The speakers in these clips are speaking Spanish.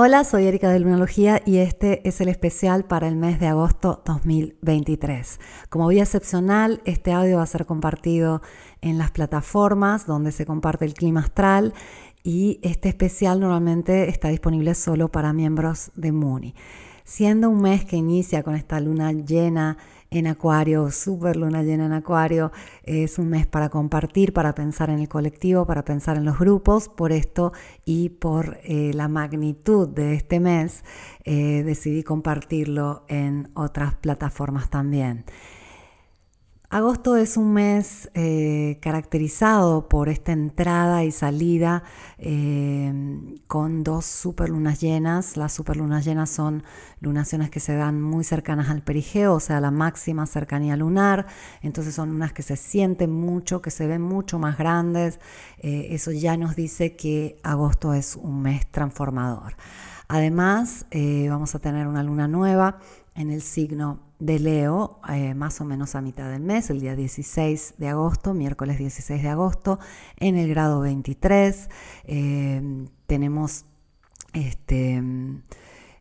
Hola, soy Erika de Lunalogía y este es el especial para el mes de agosto 2023. Como vía excepcional, este audio va a ser compartido en las plataformas donde se comparte el clima astral y este especial normalmente está disponible solo para miembros de Muni. Siendo un mes que inicia con esta luna llena en Acuario, super luna llena en Acuario. Es un mes para compartir, para pensar en el colectivo, para pensar en los grupos. Por esto y por eh, la magnitud de este mes, eh, decidí compartirlo en otras plataformas también. Agosto es un mes eh, caracterizado por esta entrada y salida eh, con dos superlunas llenas. Las superlunas llenas son lunaciones que se dan muy cercanas al perigeo, o sea, la máxima cercanía lunar. Entonces son lunas que se sienten mucho, que se ven mucho más grandes. Eh, eso ya nos dice que agosto es un mes transformador. Además, vamos a tener una luna nueva en el signo de Leo, eh, más o menos a mitad del mes, el día 16 de agosto, miércoles 16 de agosto, en el grado 23. Eh, tenemos este,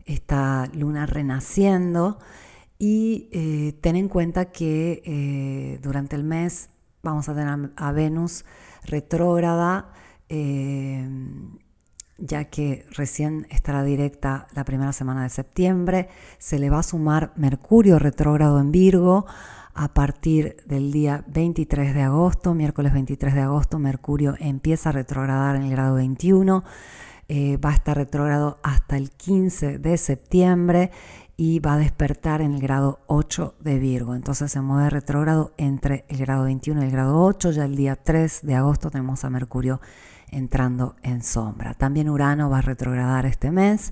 esta luna renaciendo y eh, ten en cuenta que durante el mes vamos a tener a Venus retrógrada ya que recién estará directa la primera semana de septiembre. Se le va a sumar Mercurio retrógrado en Virgo a partir del día 23 de agosto, miércoles 23 de agosto, Mercurio empieza a retrogradar en el grado 21. Eh, va a estar retrógrado hasta el 15 de septiembre y va a despertar en el grado 8 de Virgo. Entonces se mueve retrógrado entre el grado 21 y el grado 8. Ya el día 3 de agosto tenemos a Mercurio entrando en sombra. También Urano va a retrogradar este mes,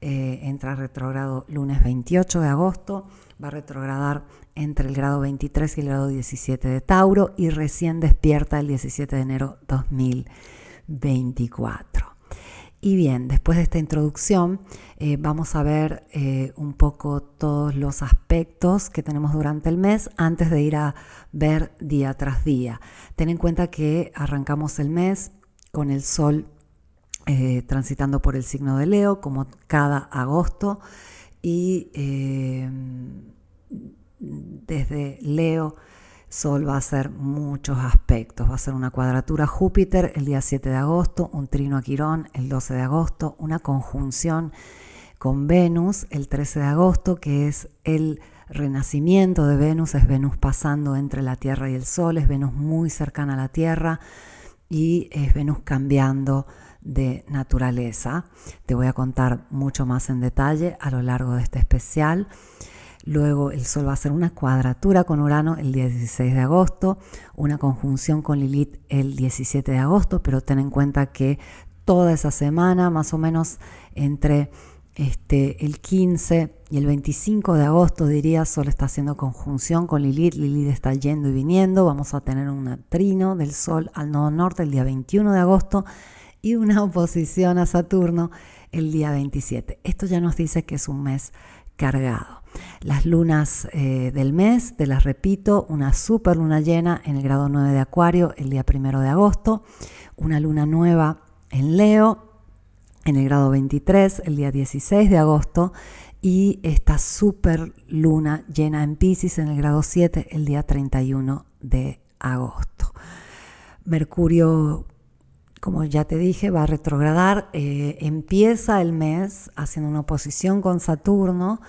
eh, entra retrogrado lunes 28 de agosto, va a retrogradar entre el grado 23 y el grado 17 de Tauro y recién despierta el 17 de enero 2024. Y bien, después de esta introducción eh, vamos a ver eh, un poco todos los aspectos que tenemos durante el mes antes de ir a ver día tras día. Ten en cuenta que arrancamos el mes con el Sol eh, transitando por el signo de Leo, como cada agosto, y eh, desde Leo Sol va a hacer muchos aspectos. Va a ser una cuadratura Júpiter el día 7 de agosto, un trino a Quirón el 12 de agosto, una conjunción con Venus el 13 de agosto, que es el renacimiento de Venus, es Venus pasando entre la Tierra y el Sol, es Venus muy cercana a la Tierra y es Venus cambiando de naturaleza. Te voy a contar mucho más en detalle a lo largo de este especial. Luego el Sol va a hacer una cuadratura con Urano el 16 de agosto, una conjunción con Lilith el 17 de agosto, pero ten en cuenta que toda esa semana, más o menos entre este, el 15 y el 25 de agosto, diría, Sol está haciendo conjunción con Lilith. Lilith está yendo y viniendo. Vamos a tener un trino del Sol al nodo norte el día 21 de agosto y una oposición a Saturno el día 27. Esto ya nos dice que es un mes cargado. Las lunas eh, del mes, te las repito, una super luna llena en el grado 9 de Acuario el día 1 de agosto, una luna nueva en Leo en el grado 23 el día 16 de agosto y esta super luna llena en Pisces en el grado 7 el día 31 de agosto. Mercurio, como ya te dije, va a retrogradar, eh, empieza el mes haciendo una oposición con Saturno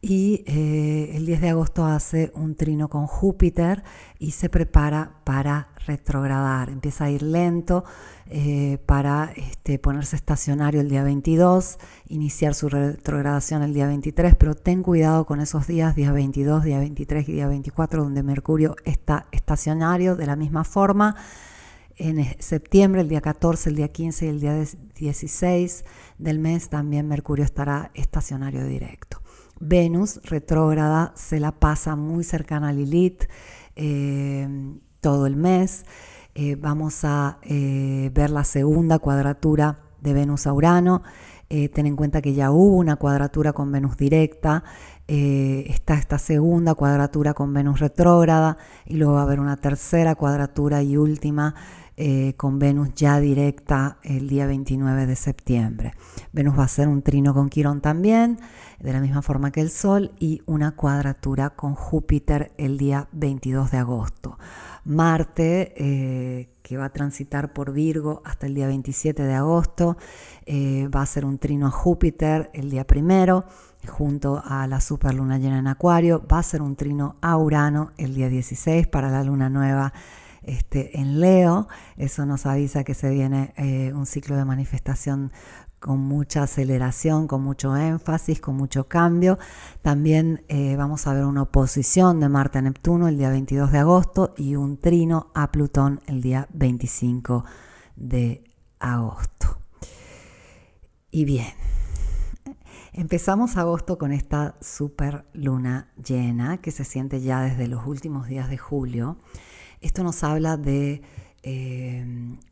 y eh, el 10 de agosto hace un trino con Júpiter y se prepara para retrogradar. Empieza a ir lento eh, para este, ponerse estacionario el día 22, iniciar su retrogradación el día 23, pero ten cuidado con esos días, día 22, día 23 y día 24, donde Mercurio está estacionario de la misma forma. En septiembre, el día 14, el día 15 y el día 16 del mes, también Mercurio estará estacionario directo. Venus retrógrada se la pasa muy cercana a Lilith eh, todo el mes. Eh, vamos a eh, ver la segunda cuadratura de Venus a Urano. ten en cuenta que ya hubo una cuadratura con Venus directa. está esta segunda cuadratura con Venus retrógrada y luego va a haber una tercera cuadratura y última eh, con Venus ya directa el día 29 de septiembre. Venus va a ser un trino con Quirón también, de la misma forma que el Sol, y una cuadratura con Júpiter el día 22 de agosto. Marte, eh, que va a transitar por Virgo hasta el día 27 de agosto, eh, va a ser un trino a Júpiter el día primero junto a la superluna llena en Acuario. Va a ser un trino a Urano el día 16 para la luna nueva este, en Leo. Eso nos avisa que se viene eh, un ciclo de manifestación con mucha aceleración, con mucho énfasis, con mucho cambio. También eh, vamos a ver una oposición de Marte a Neptuno el día 22 de agosto y un trino a Plutón el día 25 de agosto. Y bien, Empezamos agosto con esta super luna llena que se siente ya desde los últimos días de julio. Esto nos habla de eh,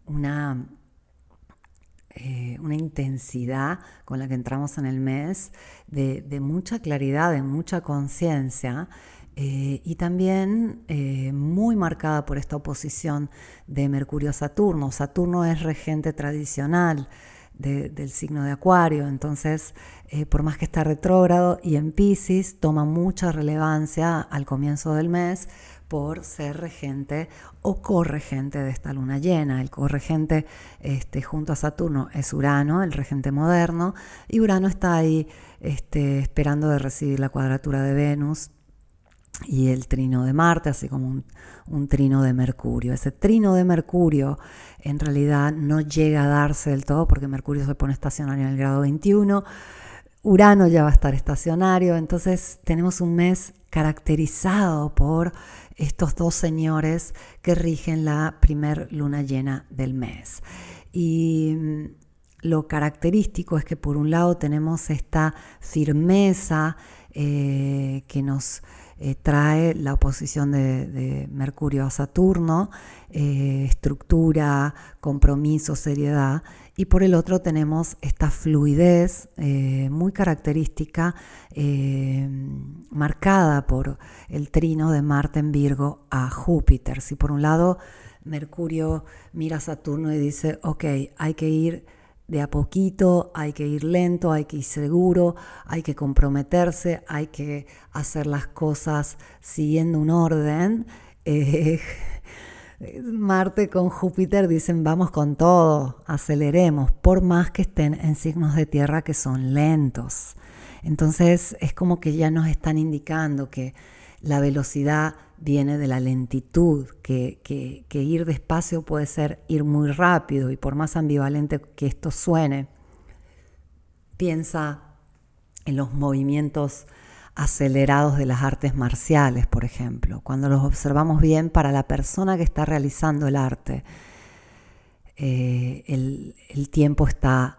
una, eh, una intensidad con la que entramos en el mes, de, mucha claridad, de mucha conciencia. Eh, y también muy marcada por esta oposición de Mercurio Saturno. Saturno es regente tradicional del signo de Acuario, entonces por más que está retrógrado y en Pisces, toma mucha relevancia al comienzo del mes por ser regente o corregente de esta luna llena. El corregente este, junto a Saturno es Urano, el regente moderno, y Urano está ahí este, esperando de recibir la cuadratura de Venus y el trino de Marte, así como un, trino de Mercurio. Ese trino de Mercurio en realidad no llega a darse del todo porque Mercurio se pone estacionario en el grado 21, Urano ya va a estar estacionario, entonces tenemos un mes caracterizado por estos dos señores que rigen la primer luna llena del mes. Y mm, lo característico es que por un lado tenemos esta firmeza eh, que nos eh, trae la oposición de, Mercurio a Saturno, eh, estructura, compromiso, seriedad, y por el otro tenemos esta fluidez eh, muy característica, marcada por el trino de Marte en Virgo a Júpiter. Si por un lado Mercurio mira a Saturno y dice, ok, hay que ir de a poquito, hay que ir lento, hay que ir seguro, hay que comprometerse, hay que hacer las cosas siguiendo un orden. Eh, Marte con Júpiter dicen vamos con todo, aceleremos, por más que estén en signos de tierra que son lentos. Entonces es como que ya nos están indicando que la velocidad viene de la lentitud, que, ir despacio puede ser ir muy rápido y por más ambivalente que esto suene, piensa en los movimientos acelerados de las artes marciales, por ejemplo. Cuando los observamos bien, para la persona que está realizando el arte, eh, el tiempo está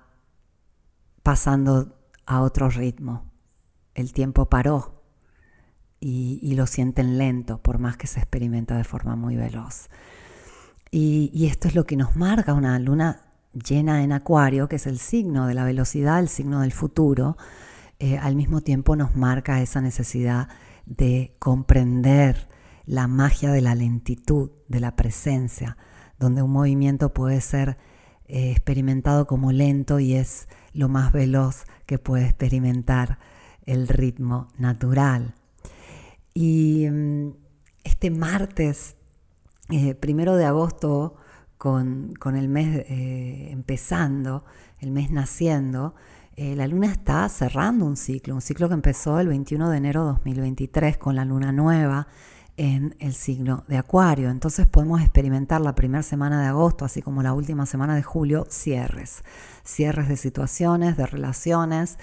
pasando a otro ritmo. El tiempo paró y, lo sienten lento, por más que se experimenta de forma muy veloz. Y, esto es lo que nos marca una luna llena en Acuario, que es el signo de la velocidad, el signo del futuro, eh, al mismo tiempo nos marca esa necesidad de comprender la magia de la lentitud, de la presencia, donde un movimiento puede ser eh, experimentado como lento y es lo más veloz que puede experimentar el ritmo natural. Y mm, este martes, eh, primero de agosto, con, el mes empezando, el mes naciendo, eh, la luna está cerrando un ciclo, un ciclo que empezó el 21 de enero de 2023 con la luna nueva en el signo de Acuario. Entonces podemos experimentar la primera semana de agosto, así como la última semana de julio, cierres. Cierres de situaciones, de relaciones,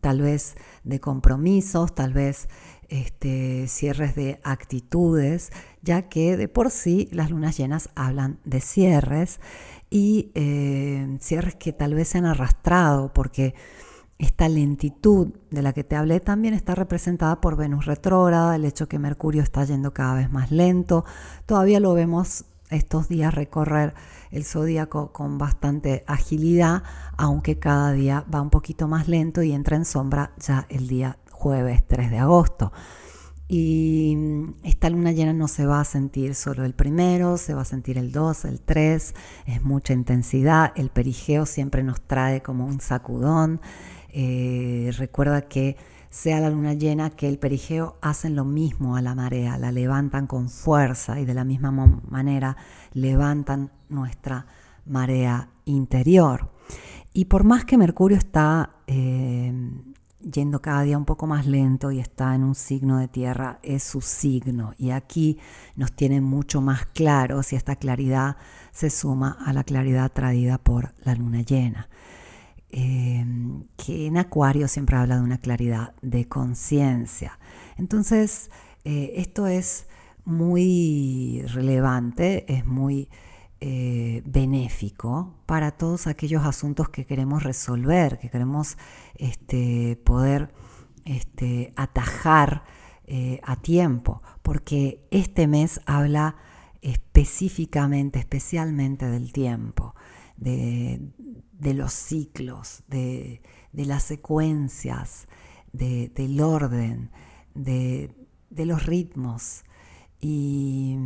tal vez de compromisos, tal vez este, cierres de actitudes, ya que de por sí las lunas llenas hablan de cierres y eh, cierres que tal vez se han arrastrado porque esta lentitud de la que te hablé también está representada por Venus retrógrada, el hecho que Mercurio está yendo cada vez más lento. Todavía lo vemos estos días recorrer el zodíaco con bastante agilidad, aunque cada día va un poquito más lento y entra en sombra ya el día jueves 3 de agosto. Y mm, esta luna llena no se va a sentir solo el primero, se va a sentir el 2, el 3, es mucha intensidad, el perigeo siempre nos trae como un sacudón. Eh, recuerda que sea la luna llena que el perigeo hacen lo mismo a la marea, la levantan con fuerza y de la misma manera levantan nuestra marea interior. Y por más que Mercurio está eh, yendo cada día un poco más lento y está en un signo de tierra, es su signo. Y aquí nos tiene mucho más claros y esta claridad se suma a la claridad traída por la luna llena. Eh, que en Acuario siempre habla de una claridad de conciencia. Entonces, eh, esto es muy relevante, es muy eh, benéfico para todos aquellos asuntos que queremos resolver, que queremos este, poder este, atajar eh, a tiempo, porque este mes habla específicamente, especialmente del tiempo, de, los ciclos, de, las secuencias, del orden, de, los ritmos. Y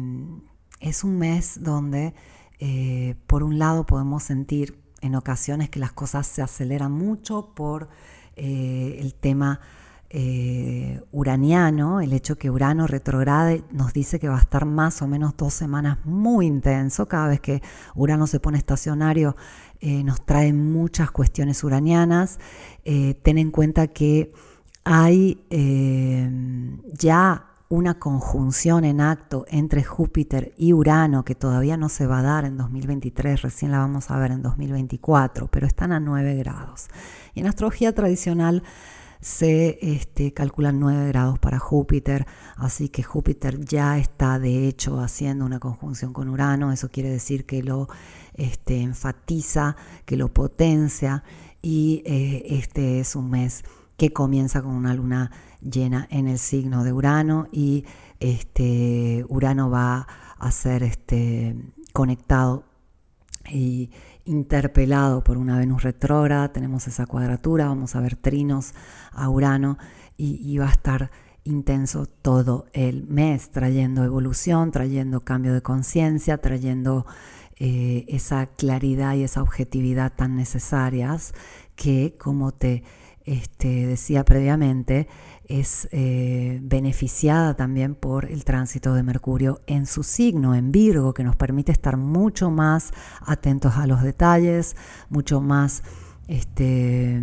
es un mes donde eh, por un lado podemos sentir en ocasiones que las cosas se aceleran mucho por eh, el tema eh, uraniano, el hecho que Urano retrograde nos dice que va a estar más o menos dos semanas muy intenso. Cada vez que Urano se pone estacionario nos trae muchas cuestiones uranianas. ten en cuenta que hay ya una conjunción en acto entre Júpiter y Urano que todavía no se va a dar en 2023, recién la vamos a ver en 2024, pero están a 9 grados. Y en astrología tradicional se este, calculan 9 grados para Júpiter, así que Júpiter ya está de hecho haciendo una conjunción con Urano, eso quiere decir que lo este, enfatiza, que lo potencia y eh, este es un mes que comienza con una luna llena en el signo de Urano y este Urano va a ser este, conectado y interpelado por una Venus retrógrada, tenemos esa cuadratura, vamos a ver trinos a Urano y, va a estar intenso todo el mes, trayendo evolución, trayendo cambio de conciencia, trayendo eh, esa claridad y esa objetividad tan necesarias que, como te este, decía previamente, es eh, beneficiada también por el tránsito de Mercurio en su signo, en Virgo, que nos permite estar mucho más atentos a los detalles, mucho más este,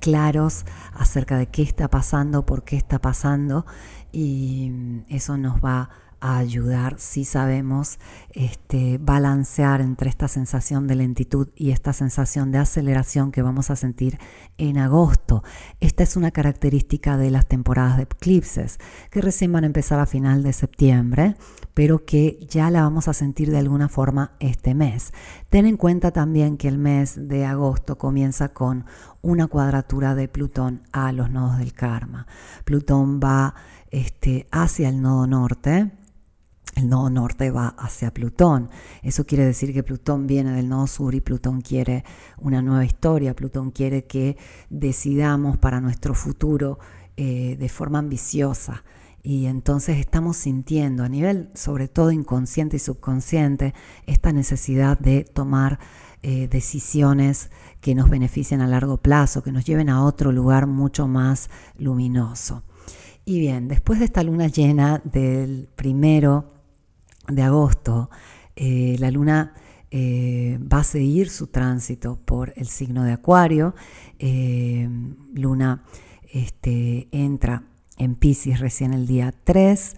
claros acerca de qué está pasando, por qué está pasando, y eso nos va a ayudar si sabemos este, balancear entre esta sensación de lentitud y esta sensación de aceleración que vamos a sentir en agosto. Esta es una característica de las temporadas de eclipses que recién van a empezar a final de septiembre, pero que ya la vamos a sentir de alguna forma este mes. Ten en cuenta también que el mes de agosto comienza con una cuadratura de Plutón a los nodos del karma. Plutón va este, hacia el nodo norte el nodo norte va hacia Plutón. Eso quiere decir que Plutón viene del nodo sur y Plutón quiere una nueva historia. Plutón quiere que decidamos para nuestro futuro eh, de forma ambiciosa. Y entonces estamos sintiendo a nivel sobre todo inconsciente y subconsciente esta necesidad de tomar eh, decisiones que nos beneficien a largo plazo, que nos lleven a otro lugar mucho más luminoso. Y bien, después de esta luna llena del primero de agosto, eh, la luna eh, va a seguir su tránsito por el signo de Acuario. Eh, luna este, entra en Pisces recién el día 3,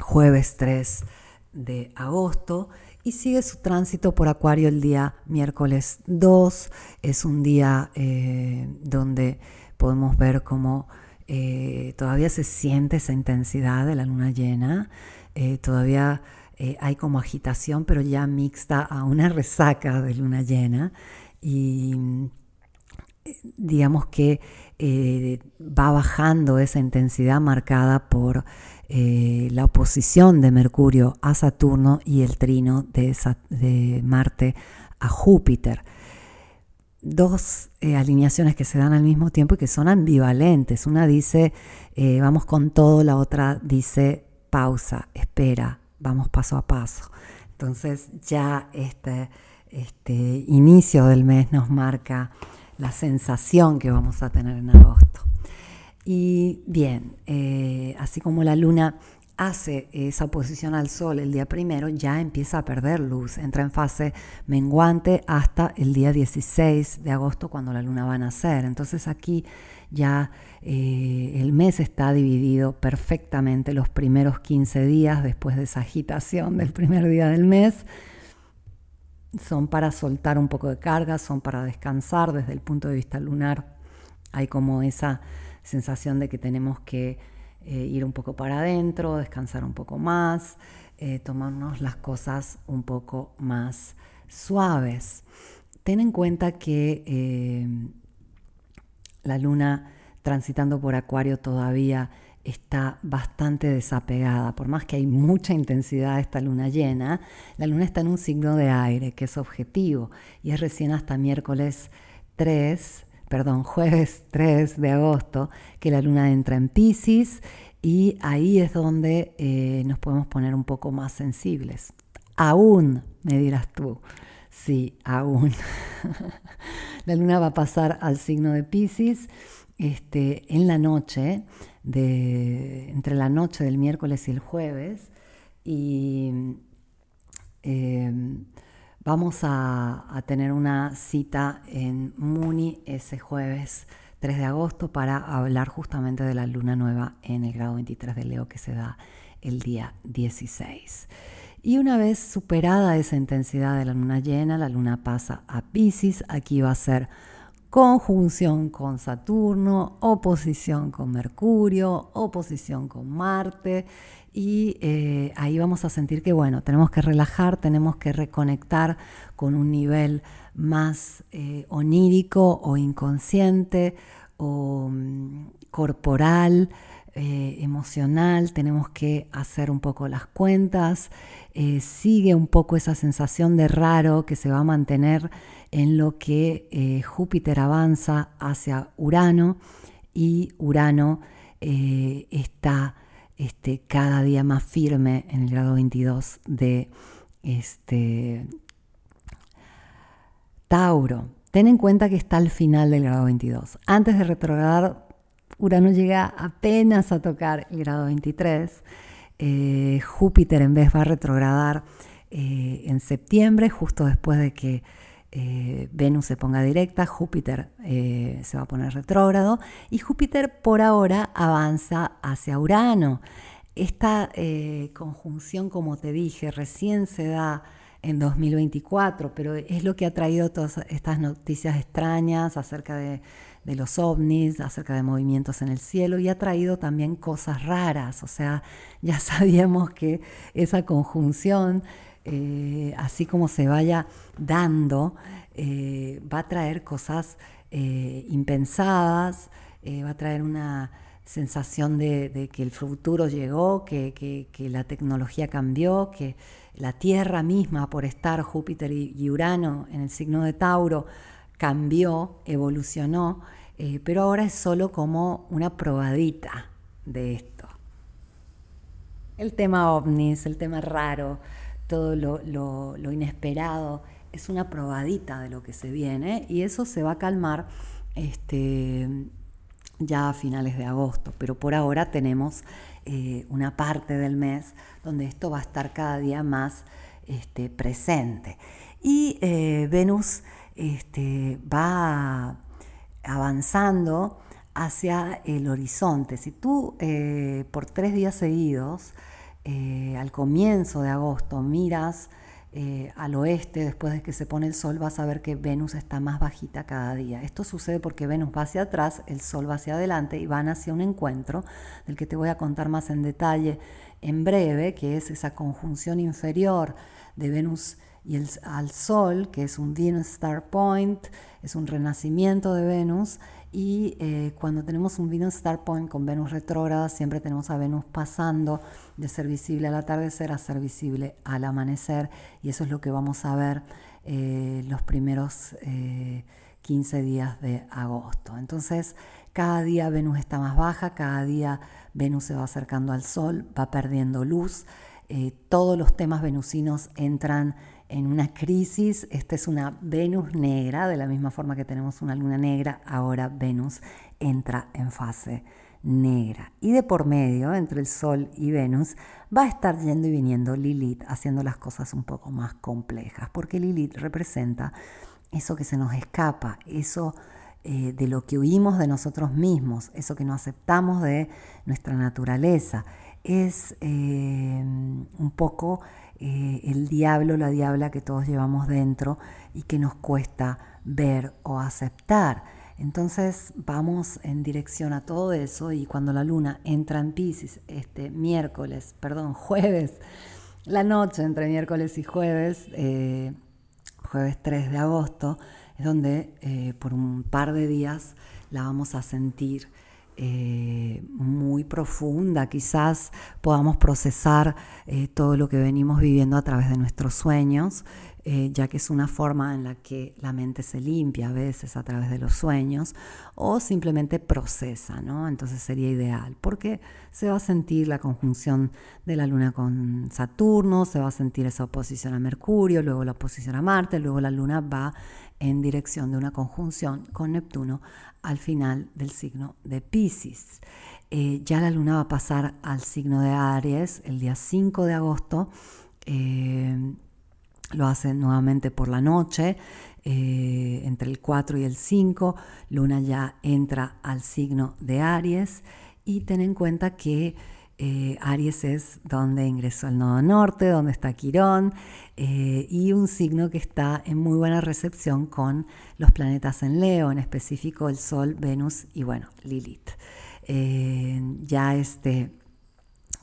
jueves 3 de agosto, y sigue su tránsito por Acuario el día miércoles 2. Es un día donde podemos ver cómo eh, todavía se siente esa intensidad de la luna llena, eh, todavía eh, hay como agitación, pero ya mixta a una resaca de luna llena y digamos que va bajando esa intensidad marcada por la oposición de Mercurio a Saturno y el trino de Marte a Júpiter. Dos eh, alineaciones que se dan al mismo tiempo y que son ambivalentes. Una dice, eh, vamos con todo, la otra dice, pausa, espera, vamos paso a paso. Entonces ya este, este inicio del mes nos marca la sensación que vamos a tener en agosto. Y bien, eh, así como la luna hace esa oposición al Sol el día primero, ya empieza a perder luz, entra en fase menguante hasta el día 16 de agosto cuando la luna va a nacer. Entonces aquí ya eh, el mes está dividido perfectamente los primeros 15 días después de esa agitación del primer día del mes. Son para soltar un poco de carga, son para descansar desde el punto de vista lunar. Hay como esa sensación de que tenemos que eh, ir un poco para adentro, descansar un poco más, eh, tomarnos las cosas un poco más suaves. Ten en cuenta que eh, la luna transitando por Acuario todavía está bastante desapegada, por más que hay mucha intensidad esta luna llena, la luna está en un signo de aire, que es objetivo, y es recién hasta miércoles 3 perdón, jueves 3 de agosto, que la luna entra en Pisces y ahí es donde eh, nos podemos poner un poco más sensibles. Aún, me dirás tú. Sí, aún. la luna va a pasar al signo de Pisces este, en la noche, de, entre la noche del miércoles y el jueves. Y eh, Vamos a, tener una cita en Muni ese jueves 3 de agosto para hablar justamente de la luna nueva en el grado 23 de Leo que se da el día 16. Y una vez superada esa intensidad de la luna llena, la luna pasa a Pisces. Aquí va a ser conjunción con Saturno, oposición con Mercurio, oposición con Marte. Y eh, ahí vamos a sentir que, bueno, tenemos que relajar, tenemos que reconectar con un nivel más eh, onírico o inconsciente o mm, corporal, eh, emocional, tenemos que hacer un poco las cuentas, sigue un poco esa sensación de raro que se va a mantener en lo que Júpiter avanza hacia Urano y Urano está este, cada día más firme en el grado 22 de este, Tauro. Ten en cuenta que está al final del grado 22. Antes de retrogradar, Urano llega apenas a tocar el grado 23. Eh, Júpiter en vez va a retrogradar eh, en septiembre, justo después de que eh, Venus se ponga directa, Júpiter eh, se va a poner retrógrado y Júpiter por ahora avanza hacia Urano. Esta eh, conjunción, como te dije, recién se da en 2024, pero es lo que ha traído todas estas noticias extrañas acerca de, de los ovnis, acerca de movimientos en el cielo y ha traído también cosas raras, o sea, ya sabíamos que esa conjunción eh, así como se vaya dando, eh, va a traer cosas eh, impensadas, va a traer una sensación de, que el futuro llegó, que, la tecnología cambió, que la Tierra misma, por estar Júpiter y, Urano en el signo de Tauro, cambió, evolucionó, pero ahora es solo como una probadita de esto. El tema ovnis, el tema raro, todo lo, inesperado, es una probadita de lo que se viene y eso se va a calmar este, ya a finales de agosto, pero por ahora tenemos eh, una parte del mes donde esto va a estar cada día más este, presente. Y eh, Venus este, va avanzando hacia el horizonte. Si tú eh, por tres días seguidos eh, al comienzo de agosto miras eh, al oeste, después de que se pone el sol, vas a ver que Venus está más bajita cada día. Esto sucede porque Venus va hacia atrás, el sol va hacia adelante y van hacia un encuentro del que te voy a contar más en detalle en breve, que es esa conjunción inferior de Venus y el, al Sol, que es un Venus Star Point, es un renacimiento de Venus, y eh, cuando tenemos un Venus Star Point con Venus retrógrada, siempre tenemos a Venus pasando de ser visible al atardecer a ser visible al amanecer, y eso es lo que vamos a ver eh, los primeros 15 días de agosto. Entonces, cada día Venus está más baja, cada día Venus se va acercando al Sol, va perdiendo luz. Eh, todos los temas venusinos entran en una crisis. Esta es una Venus negra, de la misma forma que tenemos una luna negra, ahora Venus entra en fase negra. Y de por medio, entre el Sol y Venus, va a estar yendo y viniendo Lilith, haciendo las cosas un poco más complejas, porque Lilith representa eso que se nos escapa, eso eh, de lo que huimos de nosotros mismos, eso que no aceptamos de nuestra naturaleza. Es eh, un poco eh, el diablo, la diabla que todos llevamos dentro y que nos cuesta ver o aceptar. Entonces vamos en dirección a todo eso y cuando la luna entra en Pisces este miércoles, perdón, jueves, la noche entre miércoles y jueves, eh, jueves 3 de agosto, es donde eh, por un par de días la vamos a sentir eh, muy profunda, quizás podamos procesar todo lo que venimos viviendo a través de nuestros sueños eh, ya que es una forma en la que la mente se limpia a veces a través de los sueños o simplemente procesa, ¿no? Entonces sería ideal, porque se va a sentir la conjunción de la Luna con Saturno, se va a sentir esa oposición a Mercurio, luego la oposición a Marte, luego la Luna va en dirección de una conjunción con Neptuno al final del signo de Pisces. Eh, ya la Luna va a pasar al signo de Aries el día 5 de agosto. Eh, lo hace nuevamente por la noche, eh, entre el 4 y el 5, Luna ya entra al signo de Aries y ten en cuenta que eh, Aries es donde ingresó el nodo norte, donde está Quirón, eh, y un signo que está en muy buena recepción con los planetas en Leo, en específico el Sol, Venus y bueno, Lilith. ya este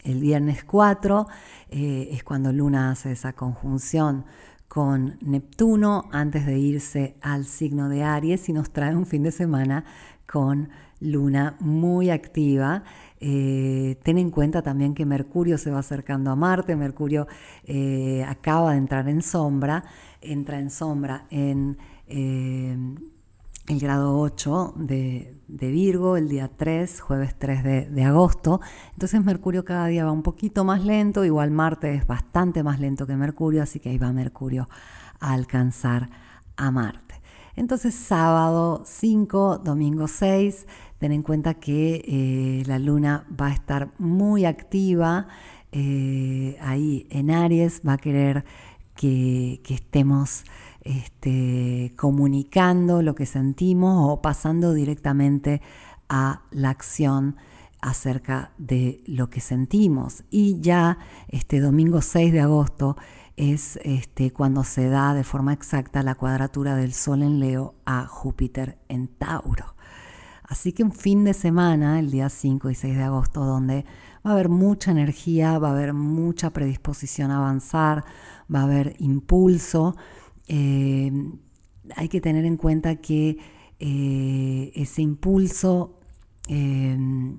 el viernes 4 eh, es cuando Luna hace esa conjunción con Neptuno antes de irse al signo de Aries y nos trae un fin de semana con Luna muy activa. Eh, ten en cuenta también que Mercurio se va acercando a Marte, Mercurio eh, acaba de entrar en sombra, entra en sombra en el grado 8 de, Virgo, el día 3, jueves 3 de, agosto. Entonces Mercurio cada día va un poquito más lento, igual Marte es bastante más lento que Mercurio, así que ahí va Mercurio a alcanzar a Marte. Entonces sábado 5, domingo 6, ten en cuenta que eh, la luna va a estar muy activa eh, ahí en Aries, va a querer que, que estemos este, comunicando lo que sentimos o pasando directamente a la acción acerca de lo que sentimos. Y ya este domingo 6 de agosto es este, cuando se da de forma exacta la cuadratura del Sol en Leo a Júpiter en Tauro. Así que un fin de semana, el día 5 y 6 de agosto, donde va a haber mucha energía, va a haber mucha predisposición a avanzar, va a haber impulso eh, hay que tener en cuenta que eh, ese impulso em,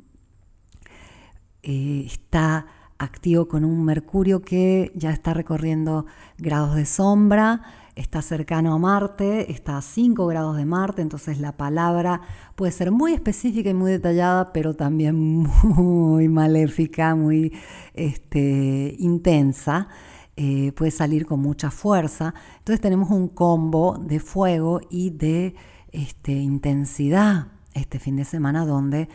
eh, está activo con un Mercurio que ya está recorriendo grados de sombra, está cercano a Marte, está a 5 grados de Marte, entonces la palabra puede ser muy específica y muy detallada, pero también muy maléfica, muy este, intensa. Eh, puede salir con mucha fuerza. Entonces tenemos un combo de fuego y de este, intensidad este fin de semana donde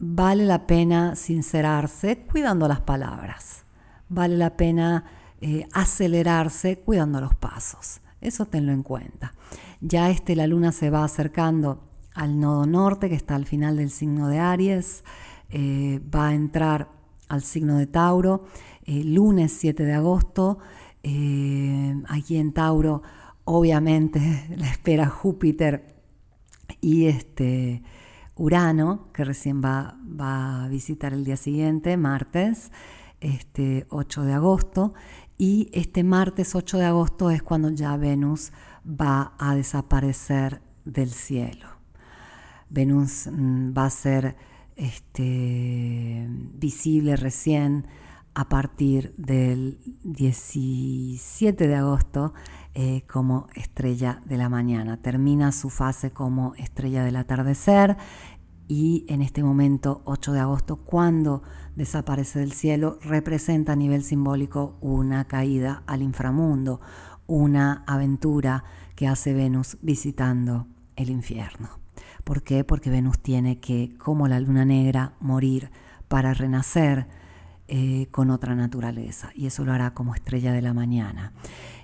vale la pena sincerarse cuidando las palabras. Vale la pena eh, acelerarse cuidando los pasos. Eso tenlo en cuenta. Ya este, la luna se va acercando al nodo norte que está al final del signo de Aries. Eh, va a entrar al signo de Tauro lunes 7 de agosto. Eh, aquí en Tauro, obviamente, la espera Júpiter y este Urano, que recién va, va, a visitar el día siguiente, martes, este 8 de agosto. Y este martes 8 de agosto es cuando ya Venus va a desaparecer del cielo. Venus mm, va a ser este, visible recién a partir del 17 de agosto eh, como estrella de la mañana. Termina su fase como estrella del atardecer y en este momento, 8 de agosto, cuando desaparece del cielo, representa a nivel simbólico una caída al inframundo, una aventura que hace Venus visitando el infierno. ¿Por qué? Porque Venus tiene que, como la luna negra, morir para renacer eh, con otra naturaleza y eso lo hará como estrella de la mañana.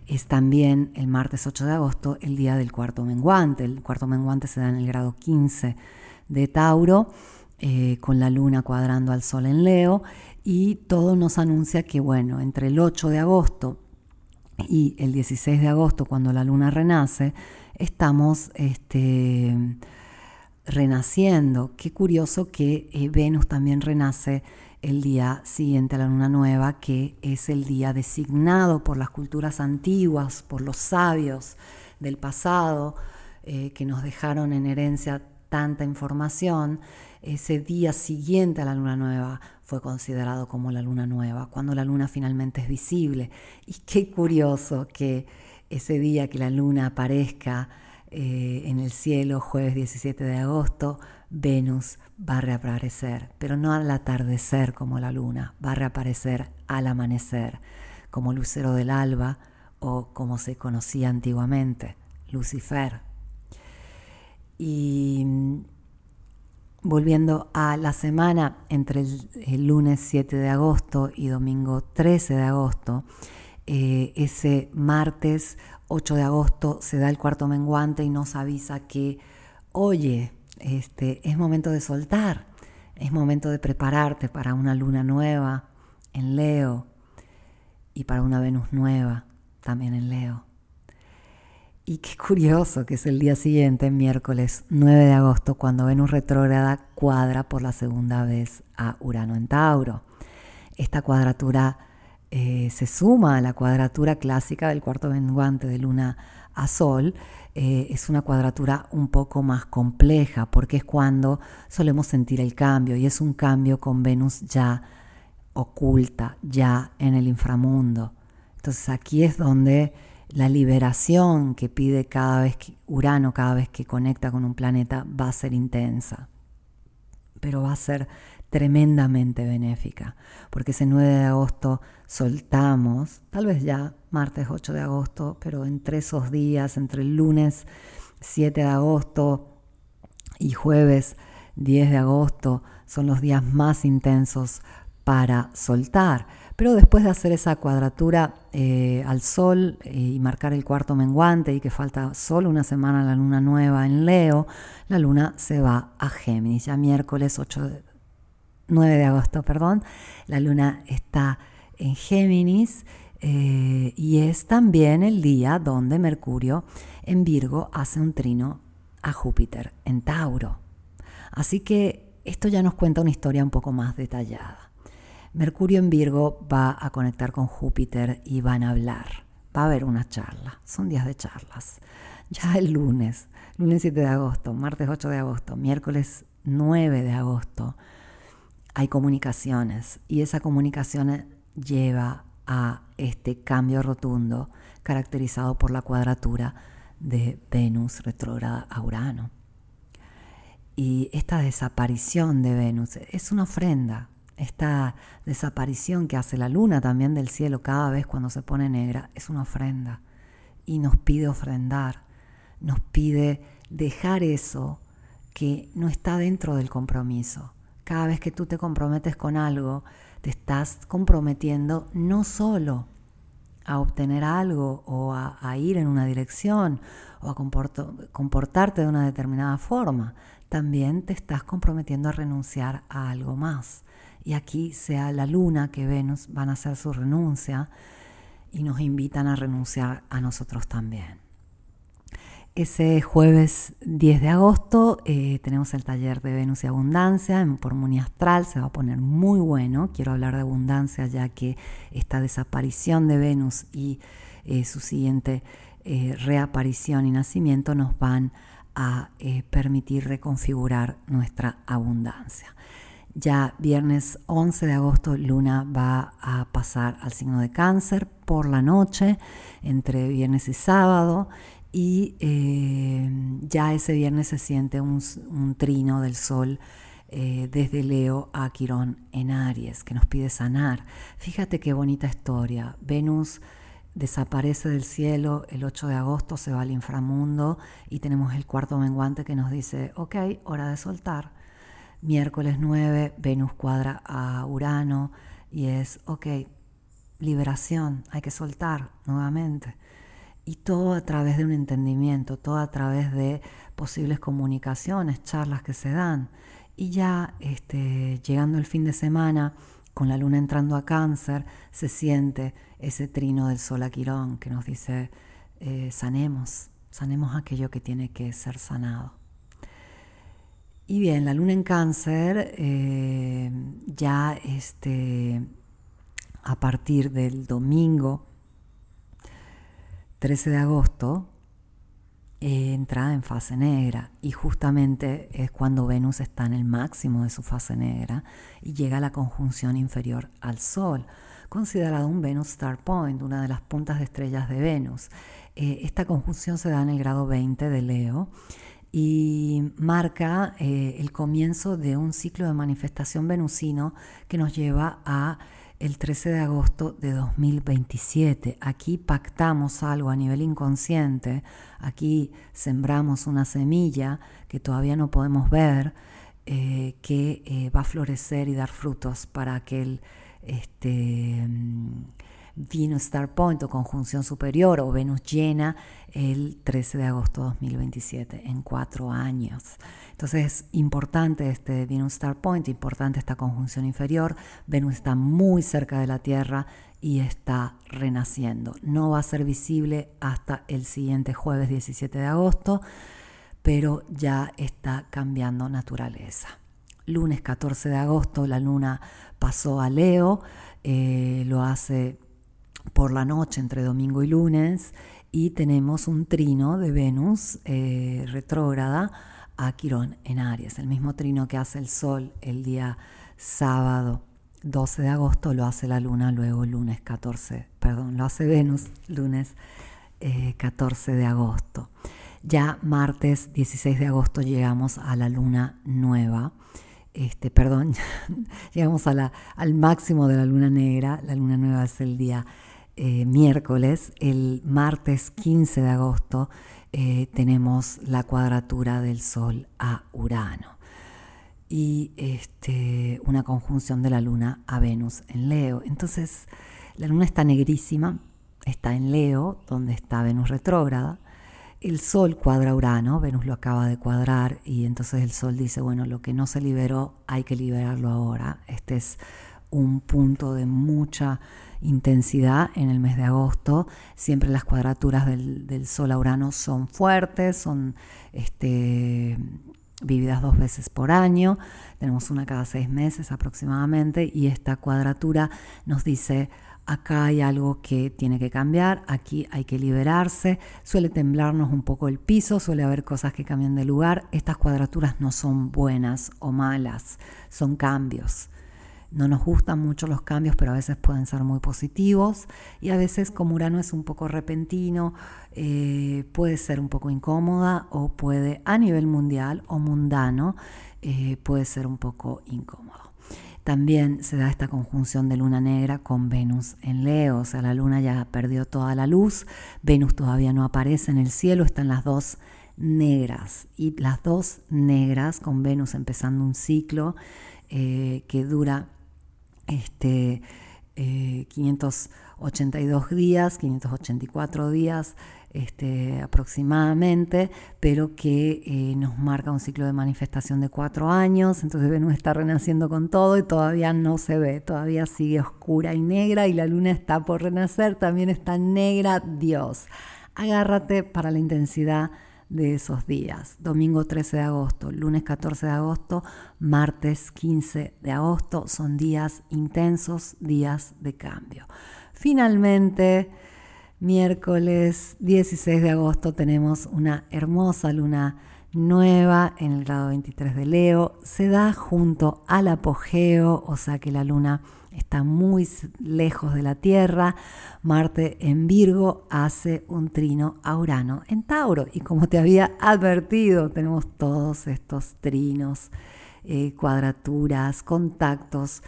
Es también el martes 8 de agosto el día del cuarto menguante. El cuarto menguante se da en el grado 15 de Tauro, eh, con la luna cuadrando al sol en Leo, y todo nos anuncia que, bueno, entre el 8 de agosto y el 16 de agosto, cuando la luna renace, estamos este, renaciendo. Qué curioso que eh, Venus también renace el día siguiente a la luna nueva, que es el día designado por las culturas antiguas, por los sabios del pasado, eh, que nos dejaron en herencia tanta información, ese día siguiente a la luna nueva fue considerado como la luna nueva, cuando la luna finalmente es visible. Y qué curioso que ese día que la luna aparezca eh, en el cielo, jueves 17 de agosto, Venus va a reaparecer, pero no al atardecer como la luna, va a reaparecer al amanecer, como lucero del alba o como se conocía antiguamente, Lucifer. Y mm, volviendo a la semana entre el, lunes 7 de agosto y domingo 13 de agosto, eh, ese martes 8 de agosto se da el cuarto menguante y nos avisa que, oye, este, es momento de soltar, es momento de prepararte para una luna nueva en Leo y para una Venus nueva también en Leo. Y qué curioso que es el día siguiente, miércoles 9 de agosto, cuando Venus retrógrada cuadra por la segunda vez a Urano en Tauro. Esta cuadratura eh, se suma a la cuadratura clásica del cuarto menguante de Luna a Sol. Eh, es una cuadratura un poco más compleja porque es cuando solemos sentir el cambio y es un cambio con Venus ya oculta, ya en el inframundo. Entonces aquí es donde la liberación que pide cada vez que Urano, cada vez que conecta con un planeta, va a ser intensa, pero va a ser tremendamente benéfica, porque ese 9 de agosto soltamos, tal vez ya martes 8 de agosto, pero entre esos días, entre el lunes 7 de agosto y jueves 10 de agosto, son los días más intensos para soltar. Pero después de hacer esa cuadratura eh, al Sol eh, y marcar el cuarto menguante y que falta solo una semana la luna nueva en Leo, la luna se va a Géminis. Ya miércoles 8 9 de agosto, perdón, la luna está en Géminis eh, y es también el día donde Mercurio en Virgo hace un trino a Júpiter en Tauro. Así que esto ya nos cuenta una historia un poco más detallada. Mercurio en Virgo va a conectar con Júpiter y van a hablar. Va a haber una charla. Son días de charlas. Ya el lunes, lunes 7 de agosto, martes 8 de agosto, miércoles 9 de agosto, hay comunicaciones y esa comunicación lleva a este cambio rotundo caracterizado por la cuadratura de Venus retrógrada a Urano. Y esta desaparición de Venus es una ofrenda esta desaparición que hace la luna también del cielo cada vez cuando se pone negra, es una ofrenda. Y nos pide ofrendar, nos pide dejar eso que no está dentro del compromiso. Cada vez que tú te comprometes con algo, te estás comprometiendo no solo a obtener algo o a, ir en una dirección o a comportarte de una determinada forma, también te estás comprometiendo a renunciar a algo más y aquí sea la luna que Venus van a hacer su renuncia y nos invitan a renunciar a nosotros también. Ese jueves 10 de agosto eh, tenemos el taller de Venus y Abundancia en por Astral, se va a poner muy bueno. Quiero hablar de abundancia ya que esta desaparición de Venus y eh, su siguiente eh, reaparición y nacimiento nos van a permitir reconfigurar nuestra abundancia. Ya viernes 11 de agosto Luna va a pasar al signo de cáncer por la noche, entre viernes y sábado, y eh, ya ese viernes se siente un, trino del Sol eh, desde Leo a Quirón en Aries, que nos pide sanar. Fíjate qué bonita historia. Venus desaparece del cielo el 8 de agosto, se va al inframundo y tenemos el cuarto menguante que nos dice, ok, hora de soltar Miércoles 9, Venus cuadra a Urano y es, ok, liberación, hay que soltar nuevamente. Y todo a través de un entendimiento, todo a través de posibles comunicaciones, charlas que se dan. Y ya este, llegando el fin de semana, con la luna entrando a cáncer, se siente ese trino del sol a Quirón que nos dice, eh, sanemos, sanemos aquello que tiene que ser sanado. Y bien, la luna en cáncer eh, ya este, a partir del domingo 13 de agosto entra en fase negra y justamente es cuando Venus está en el máximo de su fase negra y llega a la conjunción inferior al Sol, considerado un Venus Star Point, una de las puntas de estrellas de Venus. Eh, esta conjunción se da en el grado 20 de Leo y marca eh, el comienzo de un ciclo de manifestación venusino que nos lleva a el 13 de agosto de 2027. Aquí pactamos algo a nivel inconsciente, aquí sembramos una semilla que todavía no podemos ver, eh, que eh, va a florecer y dar frutos para aquel este, Venus Star Point o conjunción superior o Venus llena el 13 de agosto de 2027, en cuatro años. Entonces es importante este Venus Star Point, importante esta conjunción inferior. Venus está muy cerca de la Tierra y está renaciendo. No va a ser visible hasta el siguiente jueves 17 de agosto, pero ya está cambiando naturaleza. Lunes 14 de agosto la luna pasó a Leo, eh, lo hace por la noche entre domingo y lunes y tenemos un trino de Venus eh, retrógrada a Quirón en Aries. El mismo trino que hace el Sol el día sábado 12 de agosto lo hace la Luna luego lunes 14, perdón, lo hace Venus lunes 14 eh, de agosto. Ya martes 16 de agosto llegamos a la Luna nueva. Este, perdón, llegamos a la, al máximo de la luna negra. La luna nueva es el día eh, miércoles, el martes 15 de agosto, eh, tenemos la cuadratura del Sol a Urano y este, una conjunción de la Luna a Venus en Leo. Entonces, la Luna está negrísima, está en Leo, donde está Venus retrógrada. El Sol cuadra Urano, Venus lo acaba de cuadrar y entonces el Sol dice, bueno, lo que no se liberó hay que liberarlo ahora. Este es un punto de mucha intensidad en el mes de agosto. Siempre las cuadraturas del, Sol a Urano son fuertes, son este, vividas dos veces por año. Tenemos una cada seis meses aproximadamente y esta cuadratura nos dice acá hay algo que tiene que cambiar, aquí hay que liberarse, suele temblarnos un poco el piso, suele haber cosas que cambian de lugar, estas cuadraturas no son buenas o malas, son cambios. No nos gustan mucho los cambios, pero a veces pueden ser muy positivos. Y a veces como Urano es un poco repentino, eh, puede ser un poco incómoda o puede a nivel mundial o mundano, eh, puede ser un poco incómodo. También se da esta conjunción de luna negra con Venus en Leo, o sea, la luna ya perdió toda la luz, Venus todavía no aparece en el cielo, están las dos negras. Y las dos negras con Venus empezando un ciclo eh, que dura este, 582 eh, días, 584 días este, aproximadamente, pero que eh, nos marca un ciclo de manifestación de cuatro años, entonces Venus está renaciendo con todo y todavía no se ve, todavía sigue oscura y negra y la luna está por renacer, también está negra, Dios. Agárrate para la intensidad de esos días. Domingo 13 de agosto, lunes 14 de agosto, martes 15 de agosto. Son días intensos, días de cambio. Finalmente, miércoles 16 de agosto tenemos una hermosa luna nueva en el grado 23 de Leo se da junto al apogeo, o sea que la luna está muy lejos de la Tierra. Marte en Virgo hace un trino a Urano en Tauro. Y como te había advertido, tenemos todos estos trinos, eh, cuadraturas, contactos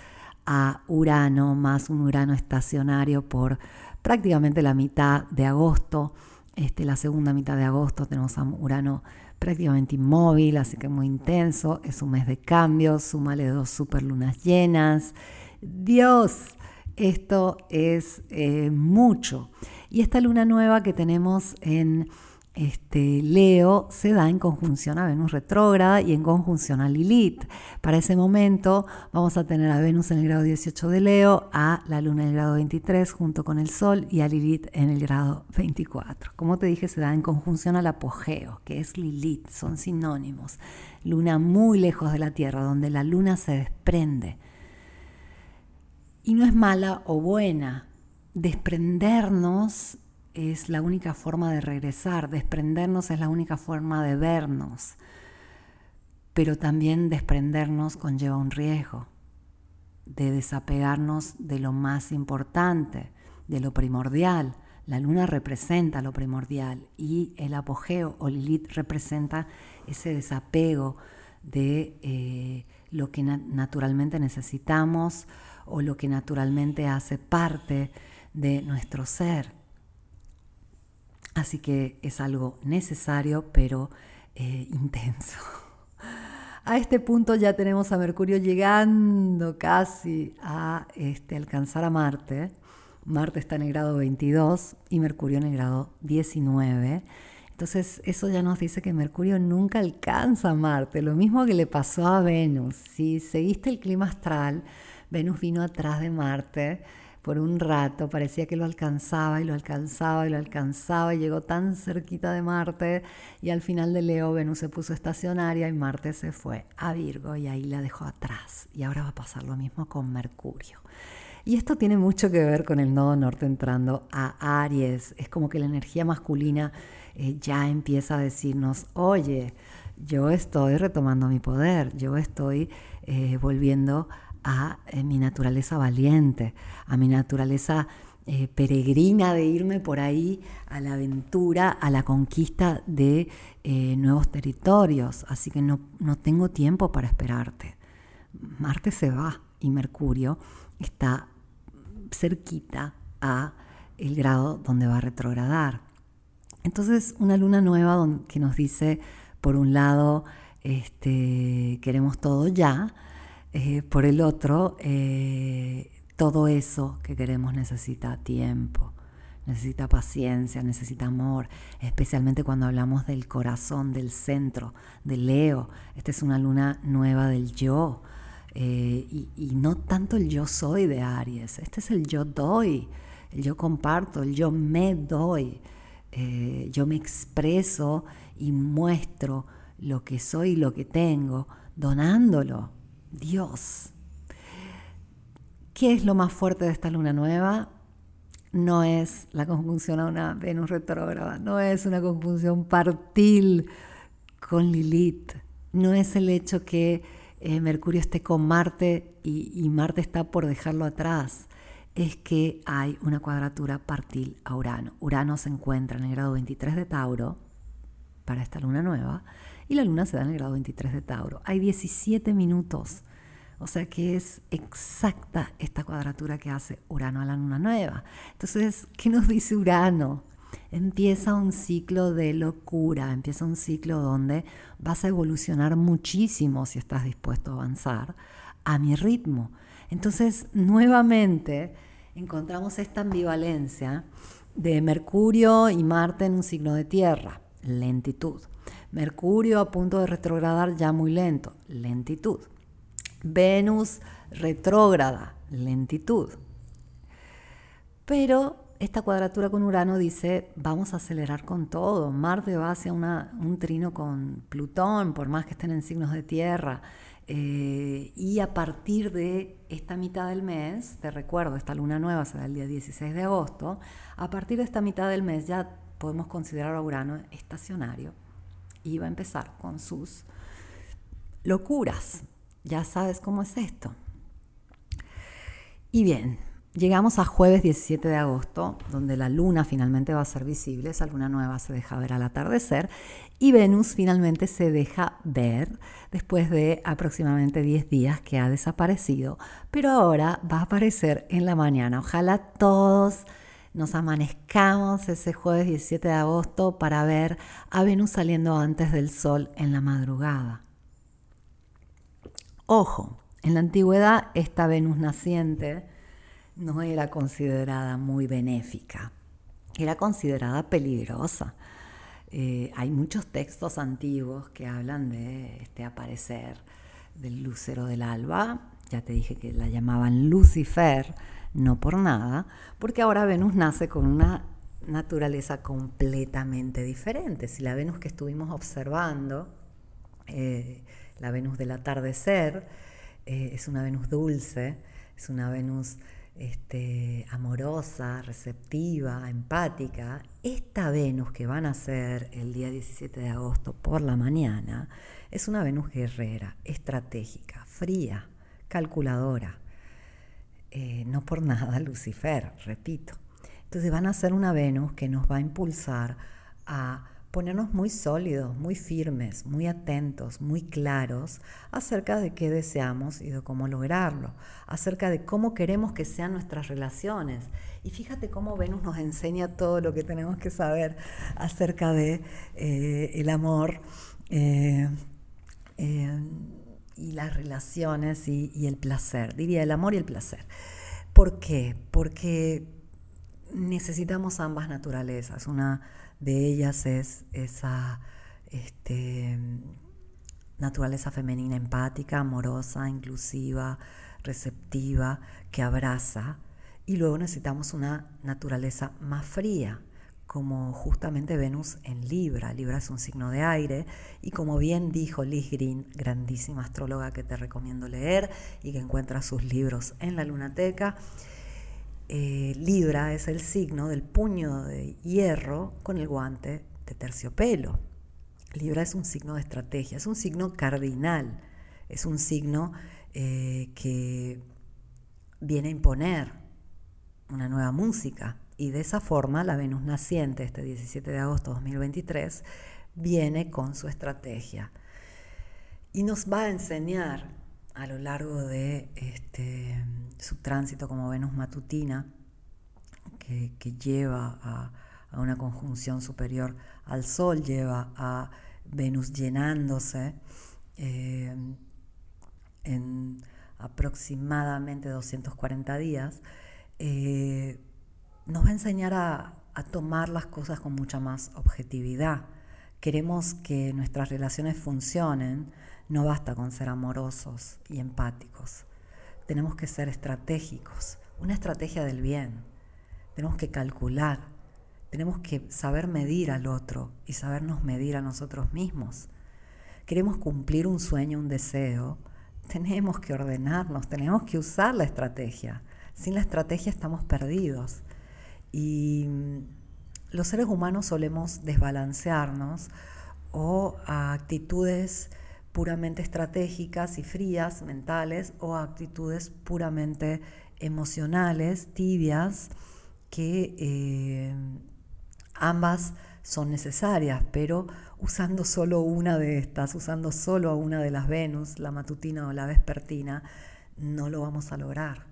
a Urano, más un Urano estacionario por prácticamente la mitad de agosto. Este, la segunda mitad de agosto tenemos a Urano prácticamente inmóvil, así que muy intenso. Es un mes de cambios, súmale dos superlunas llenas. Dios, esto es eh, mucho. Y esta luna nueva que tenemos en este, Leo se da en conjunción a Venus retrógrada y en conjunción a Lilith. Para ese momento vamos a tener a Venus en el grado 18 de Leo, a la Luna en el grado 23 junto con el Sol y a Lilith en el grado 24. Como te dije, se da en conjunción al apogeo, que es Lilith, son sinónimos. Luna muy lejos de la Tierra, donde la Luna se desprende. Y no es mala o buena. Desprendernos es la única forma de regresar, desprendernos es la única forma de vernos, pero también desprendernos conlleva un riesgo de desapegarnos de lo más importante, de lo primordial. La luna representa lo primordial y el apogeo o Lilith representa ese desapego de eh, lo que naturalmente necesitamos o lo que naturalmente hace parte de nuestro ser. Así que es algo necesario, pero eh, intenso. A este punto ya tenemos a Mercurio llegando casi a este, alcanzar a Marte. Marte está en el grado 22 y Mercurio en el grado 19. Entonces eso ya nos dice que Mercurio nunca alcanza a Marte, lo mismo que le pasó a Venus. Si seguiste el clima astral, Venus vino atrás de Marte por un rato, parecía que lo alcanzaba y lo alcanzaba y lo alcanzaba y llegó tan cerquita de Marte y al final de Leo Venus se puso estacionaria y Marte se fue a Virgo y ahí la dejó atrás y ahora va a pasar lo mismo con Mercurio. Y esto tiene mucho que ver con el nodo norte entrando a Aries. Es como que la energía masculina eh, ya empieza a decirnos, oye, yo estoy retomando mi poder, yo estoy eh, volviendo a eh, mi naturaleza valiente, a mi naturaleza eh, peregrina de irme por ahí a la aventura, a la conquista de eh, nuevos territorios. Así que no, no tengo tiempo para esperarte. Marte se va y Mercurio está cerquita a el grado donde va a retrogradar. Entonces, una luna nueva que nos dice, por un lado, este, queremos todo ya, eh, por el otro, eh, todo eso que queremos necesita tiempo, necesita paciencia, necesita amor, especialmente cuando hablamos del corazón, del centro, del Leo. Esta es una luna nueva del yo. Eh, y, no tanto el yo soy de Aries, este es el yo doy, el yo comparto, el yo me doy, yo me expreso y muestro lo que soy y lo que tengo, donándolo, Dios. ¿Qué es lo más fuerte de esta luna nueva? No es la conjunción a una Venus retrógrada, no es una conjunción partil con Lilith, no es el hecho que eh, Mercurio esté con Marte y, y Marte está por dejarlo atrás, es que hay una cuadratura partil a Urano. Urano se encuentra en el grado 23 de Tauro para esta luna nueva y la luna se da en el grado 23 de Tauro. Hay 17 minutos, o sea que es exacta esta cuadratura que hace Urano a la luna nueva. Entonces, ¿qué nos dice Urano? Empieza un ciclo de locura, empieza un ciclo donde vas a evolucionar muchísimo si estás dispuesto a avanzar a mi ritmo. Entonces, nuevamente encontramos esta ambivalencia de Mercurio y Marte en un signo de tierra, lentitud. Mercurio a punto de retrogradar ya muy lento, lentitud. Venus retrógrada, lentitud. Pero esta cuadratura con Urano dice, vamos a acelerar con todo. Marte va hacia un trino con Plutón, por más que estén en signos de tierra. Eh, y a partir de esta mitad del mes, te recuerdo, esta luna nueva será el día 16 de agosto, a partir de esta mitad del mes ya podemos considerar a Urano estacionario va a empezar con sus locuras. Ya sabes cómo es esto. Y bien, llegamos a jueves 17 de agosto, donde la luna finalmente va a ser visible, esa luna nueva se deja ver al atardecer y Venus finalmente se deja ver después de aproximadamente 10 días que ha desaparecido, pero ahora va a aparecer en la mañana. Ojalá todos nos amanezcamos ese jueves 17 de agosto para ver a Venus saliendo antes del sol en la madrugada. Ojo, en la antigüedad esta Venus naciente no era considerada muy benéfica, era considerada peligrosa. Eh, hay muchos textos antiguos que hablan de este aparecer del lucero del alba, ya te dije que la llamaban Lucifer, no por nada, porque ahora Venus nace con una naturaleza completamente diferente. Si la Venus que estuvimos observando, eh, la Venus del atardecer, eh, es una Venus dulce, es una Venus este, amorosa, receptiva, empática. Esta Venus que van a ser el día 17 de agosto por la mañana es una Venus guerrera, estratégica, fría, calculadora. Eh, no por nada Lucifer, repito. Entonces van a ser una Venus que nos va a impulsar a ponernos muy sólidos, muy firmes, muy atentos, muy claros acerca de qué deseamos y de cómo lograrlo, acerca de cómo queremos que sean nuestras relaciones. Y fíjate cómo Venus nos enseña todo lo que tenemos que saber acerca de eh, el amor. Eh, y las relaciones y, el placer, diría el amor y el placer. ¿Por qué? Porque necesitamos ambas naturalezas. Una de ellas es esa este, naturaleza femenina empática, amorosa, inclusiva, receptiva, que abraza. Y luego necesitamos una naturaleza más fría, como justamente Venus en Libra. Libra es un signo de aire y como bien dijo Liz Green, grandísima astróloga que te recomiendo leer y que encuentra sus libros en la lunateca, eh, Libra es el signo del puño de hierro con el guante de terciopelo. Libra es un signo de estrategia, es un signo cardinal, es un signo eh, que viene a imponer una nueva música, y de esa forma la Venus naciente, este 17 de agosto de 2023, viene con su estrategia. Y nos va a enseñar a lo largo de este, su tránsito como Venus matutina, que, lleva a, una conjunción superior al Sol, lleva a Venus llenándose eh, en aproximadamente 240 días. Eh, nos va a enseñar a, tomar las cosas con mucha más objetividad. Queremos que nuestras relaciones funcionen, no basta con ser amorosos y empáticos. Tenemos que ser estratégicos, una estrategia del bien. Tenemos que calcular, tenemos que saber medir al otro y sabernos medir a nosotros mismos. Queremos cumplir un sueño, un deseo, tenemos que ordenarnos, tenemos que usar la estrategia. Sin la estrategia estamos perdidos. Y mm, los seres humanos solemos desbalancearnos o a actitudes puramente estratégicas y frías, mentales, o a actitudes puramente emocionales, tibias, que eh, ambas son necesarias, pero usando solo una de estas, usando solo una de las Venus, la matutina o la vespertina, no lo vamos a lograr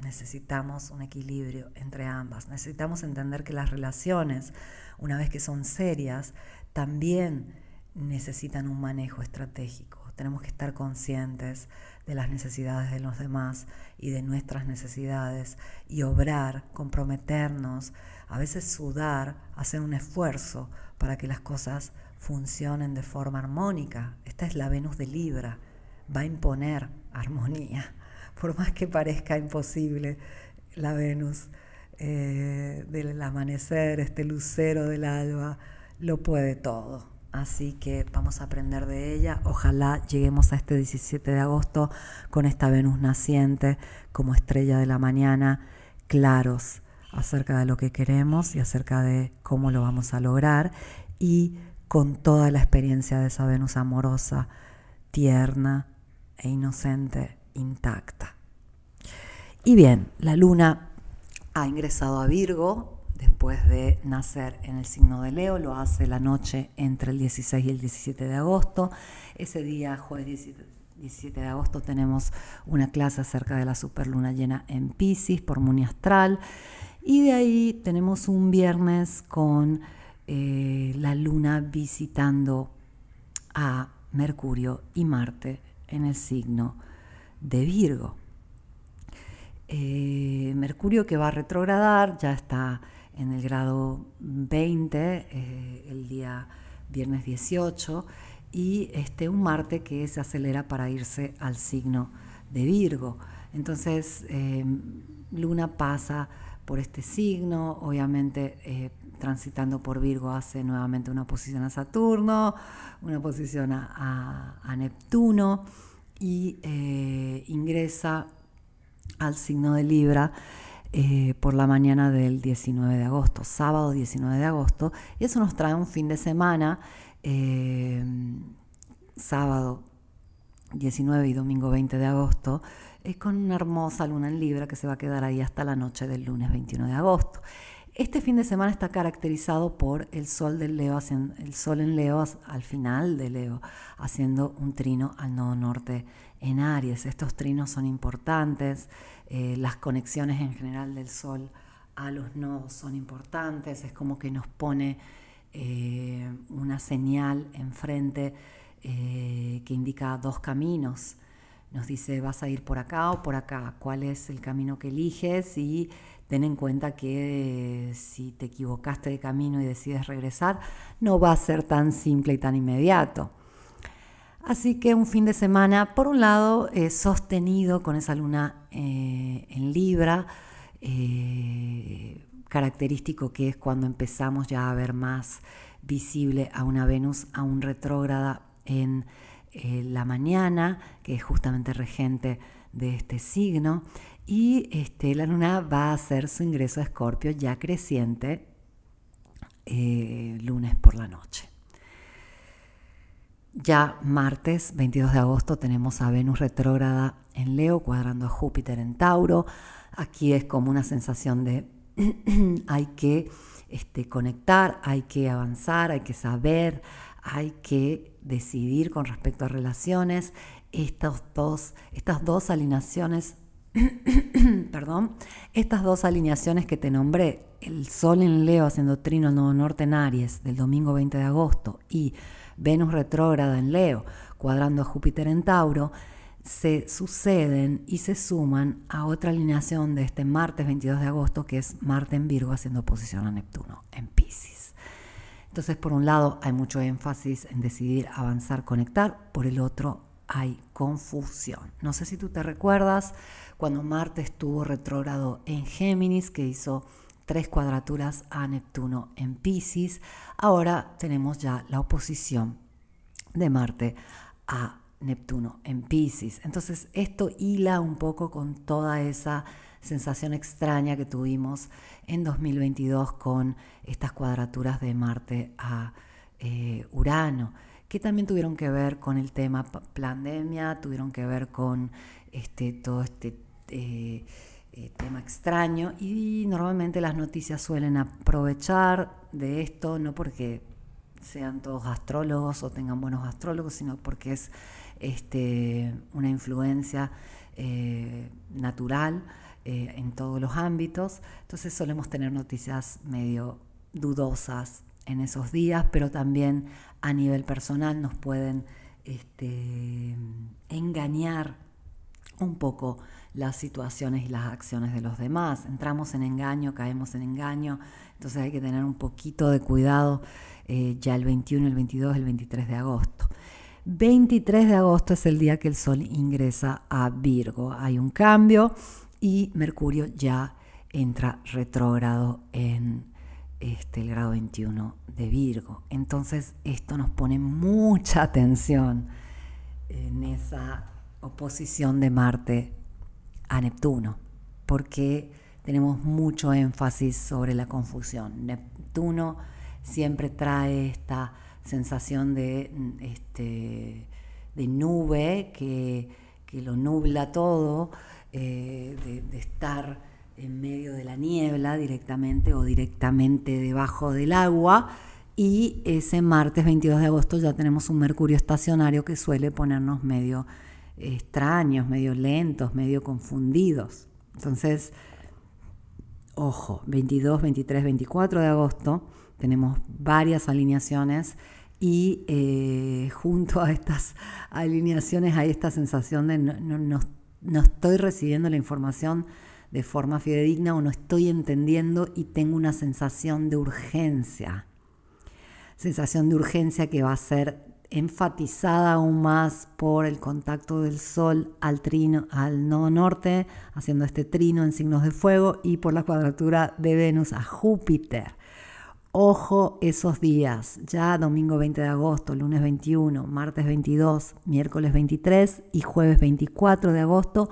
necesitamos un equilibrio entre ambas. Necesitamos entender que las relaciones, una vez que son serias, también necesitan un manejo estratégico. Tenemos que estar conscientes de las necesidades de los demás y de nuestras necesidades y obrar, comprometernos, a veces sudar, hacer un esfuerzo para que las cosas funcionen de forma armónica. Esta es la Venus de Libra, va a imponer armonía por más que parezca imposible, la Venus eh, del amanecer, este lucero del alba, lo puede todo. Así que vamos a aprender de ella. Ojalá lleguemos a este 17 de agosto con esta Venus naciente como estrella de la mañana, claros acerca de lo que queremos y acerca de cómo lo vamos a lograr y con toda la experiencia de esa Venus amorosa, tierna e inocente, intacta. Y bien, la luna ha ingresado a Virgo después de nacer en el signo de Leo, lo hace la noche entre el 16 y el 17 de agosto. Ese día, jueves 17 de agosto, tenemos una clase acerca de la superluna llena en Pisces por Muni Astral. Y de ahí tenemos un viernes con eh, la luna visitando a Mercurio y Marte en el signo de Virgo. Eh, Mercurio que va a retrogradar, ya está en el grado 20 eh, el día viernes 18 y este, un Marte que se acelera para irse al signo de Virgo. Entonces, Luna pasa por este signo, obviamente eh, transitando por Virgo hace nuevamente una posición a Saturno, una posición a, Neptuno y eh, ingresa al signo de Libra eh, por la mañana del 19 de agosto, sábado 19 de agosto, y eso nos trae un fin de semana, sábado 19 y domingo 20 de agosto, con una hermosa luna en Libra que se va a quedar ahí hasta la noche del lunes 21 de agosto. Este fin de semana está caracterizado por el sol del Leo, el sol en Leo al final de Leo, haciendo un trino al nodo norte en Aries. Estos trinos son importantes, eh, las conexiones en general del sol a los nodos son importantes, es como que nos pone eh, una señal enfrente eh, que indica dos caminos nos dice vas a ir por acá o por acá, cuál es el camino que eliges y ten en cuenta que eh, si te equivocaste de camino y decides regresar, no va a ser tan simple y tan inmediato. Así que un fin de semana, por un lado, eh, sostenido con esa luna eh, en Libra, característico que es cuando empezamos ya a ver más visible a una Venus aún retrógrada en eh, la mañana, que es justamente regente de este signo, y este, la luna va a hacer su ingreso a Escorpio ya creciente eh, lunes por la noche. Ya martes 22 de agosto tenemos a Venus retrógrada en Leo cuadrando a Júpiter en Tauro. Aquí es como una sensación de hay que este, conectar, hay que avanzar, hay que saber, hay que decidir con respecto a relaciones. Estas dos, estas dos alineaciones, perdón, estas dos alineaciones que te nombré, el Sol en Leo haciendo trino Nuevo Norte en Aries del domingo 20 de agosto y Venus retrógrada en Leo cuadrando a Júpiter en Tauro, se suceden y se suman a otra alineación de este martes 22 de agosto que es Marte en Virgo haciendo oposición a Neptuno en Pisces. Entonces, por un lado, hay mucho énfasis en decidir avanzar, conectar, por el otro, hay confusión. No sé si tú te recuerdas cuando Marte estuvo retrógrado en Géminis, que hizo tres cuadraturas a Neptuno en Pisces. Ahora tenemos ya la oposición de Marte a Neptuno en Pisces. Entonces, esto hila un poco con toda esa sensación extraña que tuvimos en 2022 con estas cuadraturas de Marte a eh, Urano, que también tuvieron que ver con el tema pandemia, tuvieron que ver con este, todo este eh, eh, tema extraño y normalmente las noticias suelen aprovechar de esto, no porque sean todos astrólogos o tengan buenos astrólogos, sino porque es este, una influencia natural eh, en todos los ámbitos, entonces solemos tener noticias medio dudosas en esos días, pero también a nivel personal nos pueden este, engañar un poco las situaciones y las acciones de los demás. Entramos en engaño, caemos en engaño, entonces hay que tener un poquito de cuidado eh, ya el 21, el 22, el 23 de agosto. 23 de agosto es el día que el Sol ingresa a Virgo. Hay un cambio y Mercurio ya entra retrógrado en este, el grado 21 de Virgo. Entonces esto nos pone mucha atención en esa oposición de Marte a Neptuno, porque tenemos mucho énfasis sobre la confusión. Neptuno siempre trae esta sensación de, este, de nube que, lo nubla todo, eh, de, estar en medio de la niebla directamente o directamente debajo del agua. Y ese martes 22 de agosto ya tenemos un mercurio estacionario que suele ponernos medio extraños, medio lentos, medio confundidos. Entonces, ojo, 22, 23, 24 de agosto tenemos varias alineaciones y eh, junto a estas alineaciones hay esta sensación de no, no estoy recibiendo la información de forma fidedigna o no estoy entendiendo y tengo una sensación de urgencia. Sensación de urgencia que va a ser enfatizada aún más por el contacto del Sol al trino, al nodo norte, haciendo este trino en signos de fuego, y por la cuadratura de Venus a Júpiter. Ojo esos días, ya domingo 20 de agosto, lunes 21, martes 22, miércoles 23 y jueves 24 de agosto.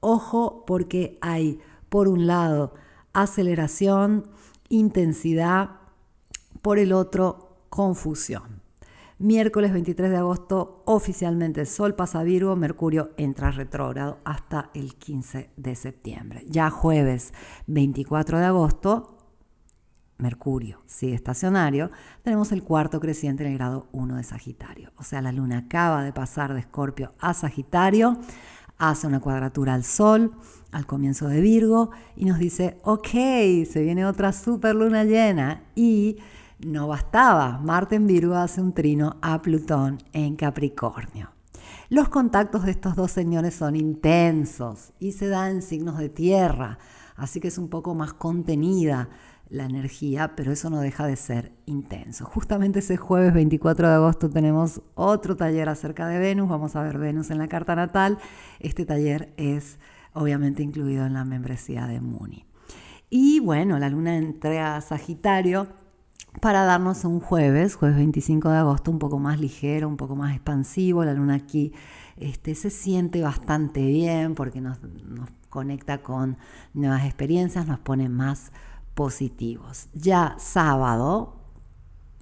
Ojo porque hay, por un lado, aceleración, intensidad, por el otro, confusión. Miércoles 23 de agosto, oficialmente Sol pasa Virgo, Mercurio entra retrógrado hasta el 15 de septiembre. Ya jueves 24 de agosto, Mercurio sigue estacionario, tenemos el cuarto creciente en el grado 1 de Sagitario. O sea, la luna acaba de pasar de Escorpio a Sagitario, hace una cuadratura al Sol al comienzo de Virgo y nos dice, ok, se viene otra super luna llena y no bastaba, Marte en Virgo hace un trino a Plutón en Capricornio. Los contactos de estos dos señores son intensos y se dan signos de tierra, así que es un poco más contenida la energía, pero eso no deja de ser intenso. Justamente ese jueves 24 de agosto tenemos otro taller acerca de Venus, vamos a ver Venus en la carta natal. Este taller es obviamente incluido en la membresía de Muni. Y bueno, la luna entra a Sagitario para darnos un jueves, jueves 25 de agosto, un poco más ligero, un poco más expansivo. La luna aquí este, se siente bastante bien porque nos, nos conecta con nuevas experiencias, nos pone más positivos. Ya sábado,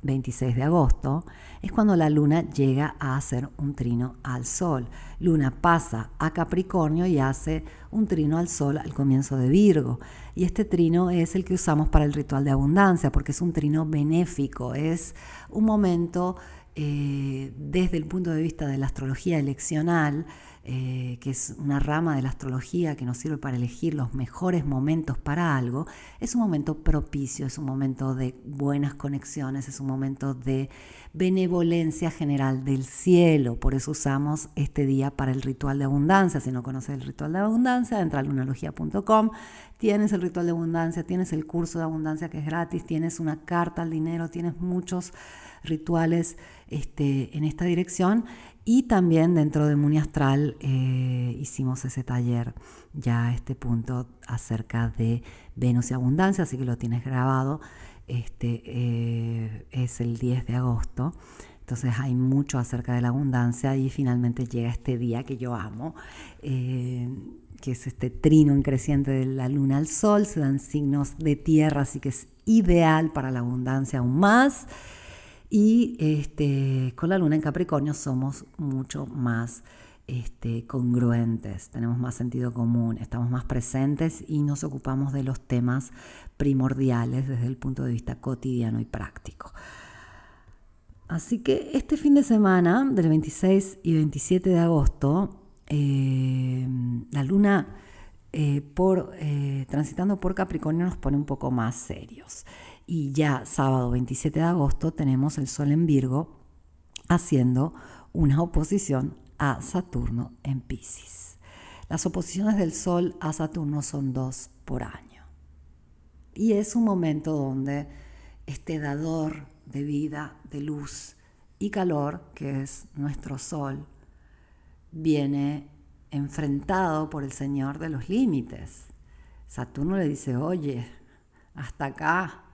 26 de agosto, es cuando la luna llega a hacer un trino al sol. Luna pasa a Capricornio y hace un trino al sol al comienzo de Virgo. Y este trino es el que usamos para el ritual de abundancia, porque es un trino benéfico, es un momento eh, desde el punto de vista de la astrología eleccional, eh, que es una rama de la astrología que nos sirve para elegir los mejores momentos para algo, es un momento propicio, es un momento de buenas conexiones, es un momento de benevolencia general del cielo. Por eso usamos este día para el ritual de abundancia. Si no conoces el ritual de abundancia, entra a lunalogía.com, tienes el ritual de abundancia, tienes el curso de abundancia que es gratis, tienes una carta al dinero, tienes muchos rituales este, en esta dirección y también dentro de Muni Astral eh, hicimos ese taller ya a este punto acerca de Venus y abundancia, así que lo tienes grabado. Este eh, es el 10 de agosto. Entonces hay mucho acerca de la abundancia y finalmente llega este día que yo amo, eh, que es este trino creciente de la luna al sol, se dan signos de tierra, así que es ideal para la abundancia aún más. Y este, con la luna en Capricornio somos mucho más este, congruentes, tenemos más sentido común, estamos más presentes y nos ocupamos de los temas primordiales desde el punto de vista cotidiano y práctico. Así que este fin de semana, del 26 y 27 de agosto, eh, la luna eh, por, eh, transitando por Capricornio nos pone un poco más serios. Y ya sábado 27 de agosto tenemos el Sol en Virgo haciendo una oposición a Saturno en Pisces. Las oposiciones del Sol a Saturno son dos por año. Y es un momento donde este dador de vida, de luz y calor, que es nuestro Sol, viene enfrentado por el Señor de los límites. Saturno le dice, oye, hasta acá,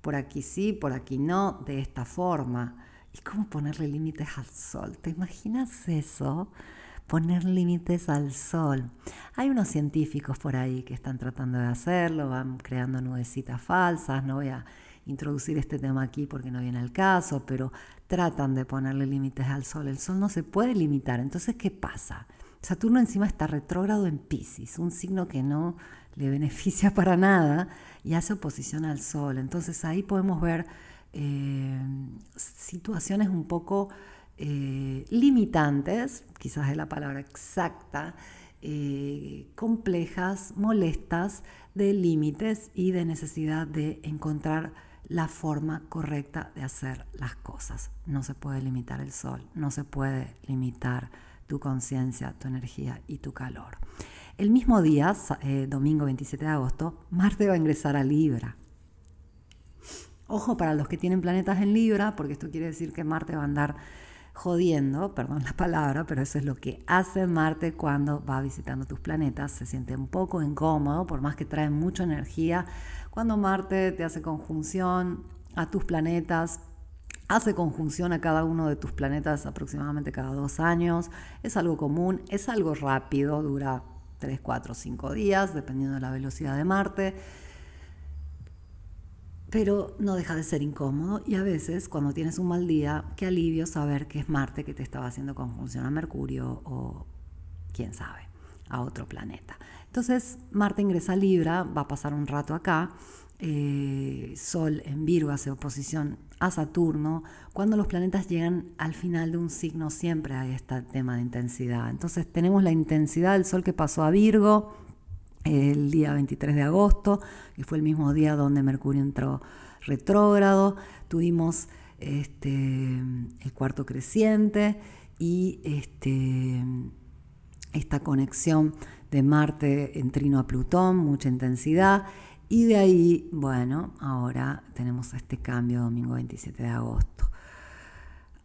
por aquí sí, por aquí no, de esta forma. ¿Y cómo ponerle límites al sol? ¿Te imaginas eso? Poner límites al sol. Hay unos científicos por ahí que están tratando de hacerlo, van creando nubecitas falsas, no voy a introducir este tema aquí porque no viene al caso, pero tratan de ponerle límites al Sol. El Sol no se puede limitar. Entonces, ¿qué pasa? Saturno encima está retrógrado en Pisces, un signo que no le beneficia para nada y hace oposición al Sol. Entonces ahí podemos ver eh, situaciones un poco eh, limitantes, quizás es la palabra exacta, eh, complejas, molestas, de límites y de necesidad de encontrar la forma correcta de hacer las cosas. No se puede limitar el sol, no se puede limitar tu conciencia, tu energía y tu calor. El mismo día, eh, domingo 27 de agosto, Marte va a ingresar a Libra. Ojo para los que tienen planetas en Libra, porque esto quiere decir que Marte va a andar jodiendo, perdón la palabra, pero eso es lo que hace Marte cuando va visitando tus planetas. Se siente un poco incómodo, por más que trae mucha energía. Cuando Marte te hace conjunción a tus planetas, hace conjunción a cada uno de tus planetas aproximadamente cada dos años. Es algo común, es algo rápido, dura 3, 4, 5 días, dependiendo de la velocidad de Marte pero no deja de ser incómodo y a veces cuando tienes un mal día, qué alivio saber que es Marte que te estaba haciendo conjunción a Mercurio o quién sabe, a otro planeta. Entonces Marte ingresa a Libra, va a pasar un rato acá, eh, Sol en Virgo hace oposición a Saturno, cuando los planetas llegan al final de un signo siempre hay este tema de intensidad. Entonces tenemos la intensidad del Sol que pasó a Virgo, el día 23 de agosto, que fue el mismo día donde Mercurio entró retrógrado, tuvimos este, el cuarto creciente y este, esta conexión de Marte en trino a Plutón, mucha intensidad, y de ahí, bueno, ahora tenemos este cambio domingo 27 de agosto,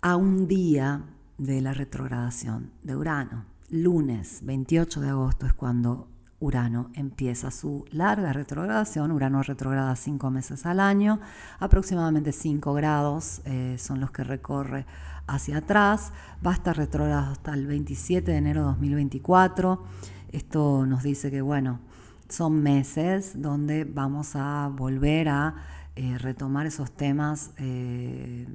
a un día de la retrogradación de Urano. Lunes 28 de agosto es cuando Urano empieza su larga retrogradación. Urano retrograda cinco meses al año, aproximadamente 5 grados eh, son los que recorre hacia atrás. Va a estar retrogrado hasta el 27 de enero de 2024. Esto nos dice que, bueno, son meses donde vamos a volver a eh, retomar esos temas. Eh,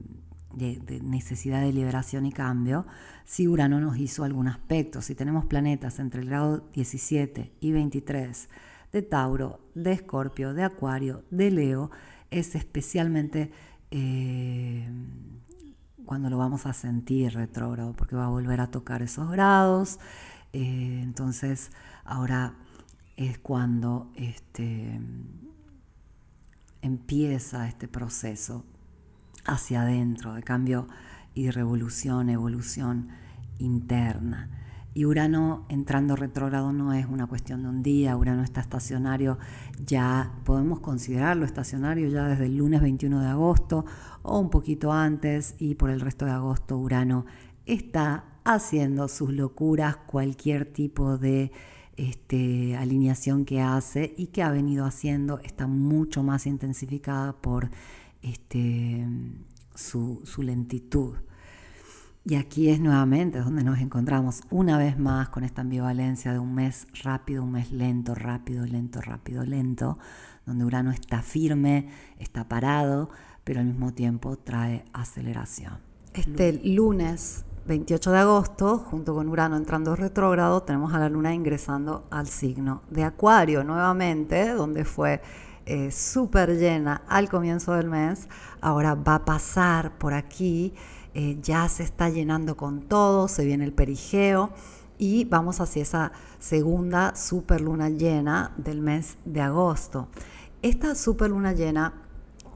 de, necesidad de liberación y cambio, si Urano nos hizo algún aspecto. Si tenemos planetas entre el grado 17 y 23 de Tauro, de Escorpio, de Acuario, de Leo, es especialmente eh, cuando lo vamos a sentir retrógrado, porque va a volver a tocar esos grados. Eh, entonces, ahora es cuando este, empieza este proceso hacia adentro, de cambio y revolución, evolución interna. Y Urano entrando retrógrado no es una cuestión de un día, Urano está estacionario, ya podemos considerarlo estacionario ya desde el lunes 21 de agosto o un poquito antes y por el resto de agosto Urano está haciendo sus locuras, cualquier tipo de este, alineación que hace y que ha venido haciendo está mucho más intensificada por este, su, lentitud. Y aquí es nuevamente donde nos encontramos una vez más con esta ambivalencia de un mes rápido, un mes lento, rápido, lento, rápido, lento, donde Urano está firme, está parado, pero al mismo tiempo trae aceleración. Este lunes 28 de agosto, junto con Urano entrando retrógrado, tenemos a la Luna ingresando al signo de Acuario nuevamente, donde fue eh, súper llena al comienzo del mes, ahora va a pasar por aquí, eh, ya se está llenando con todo, se viene el perigeo y vamos hacia esa segunda super luna llena del mes de agosto. Esta super luna llena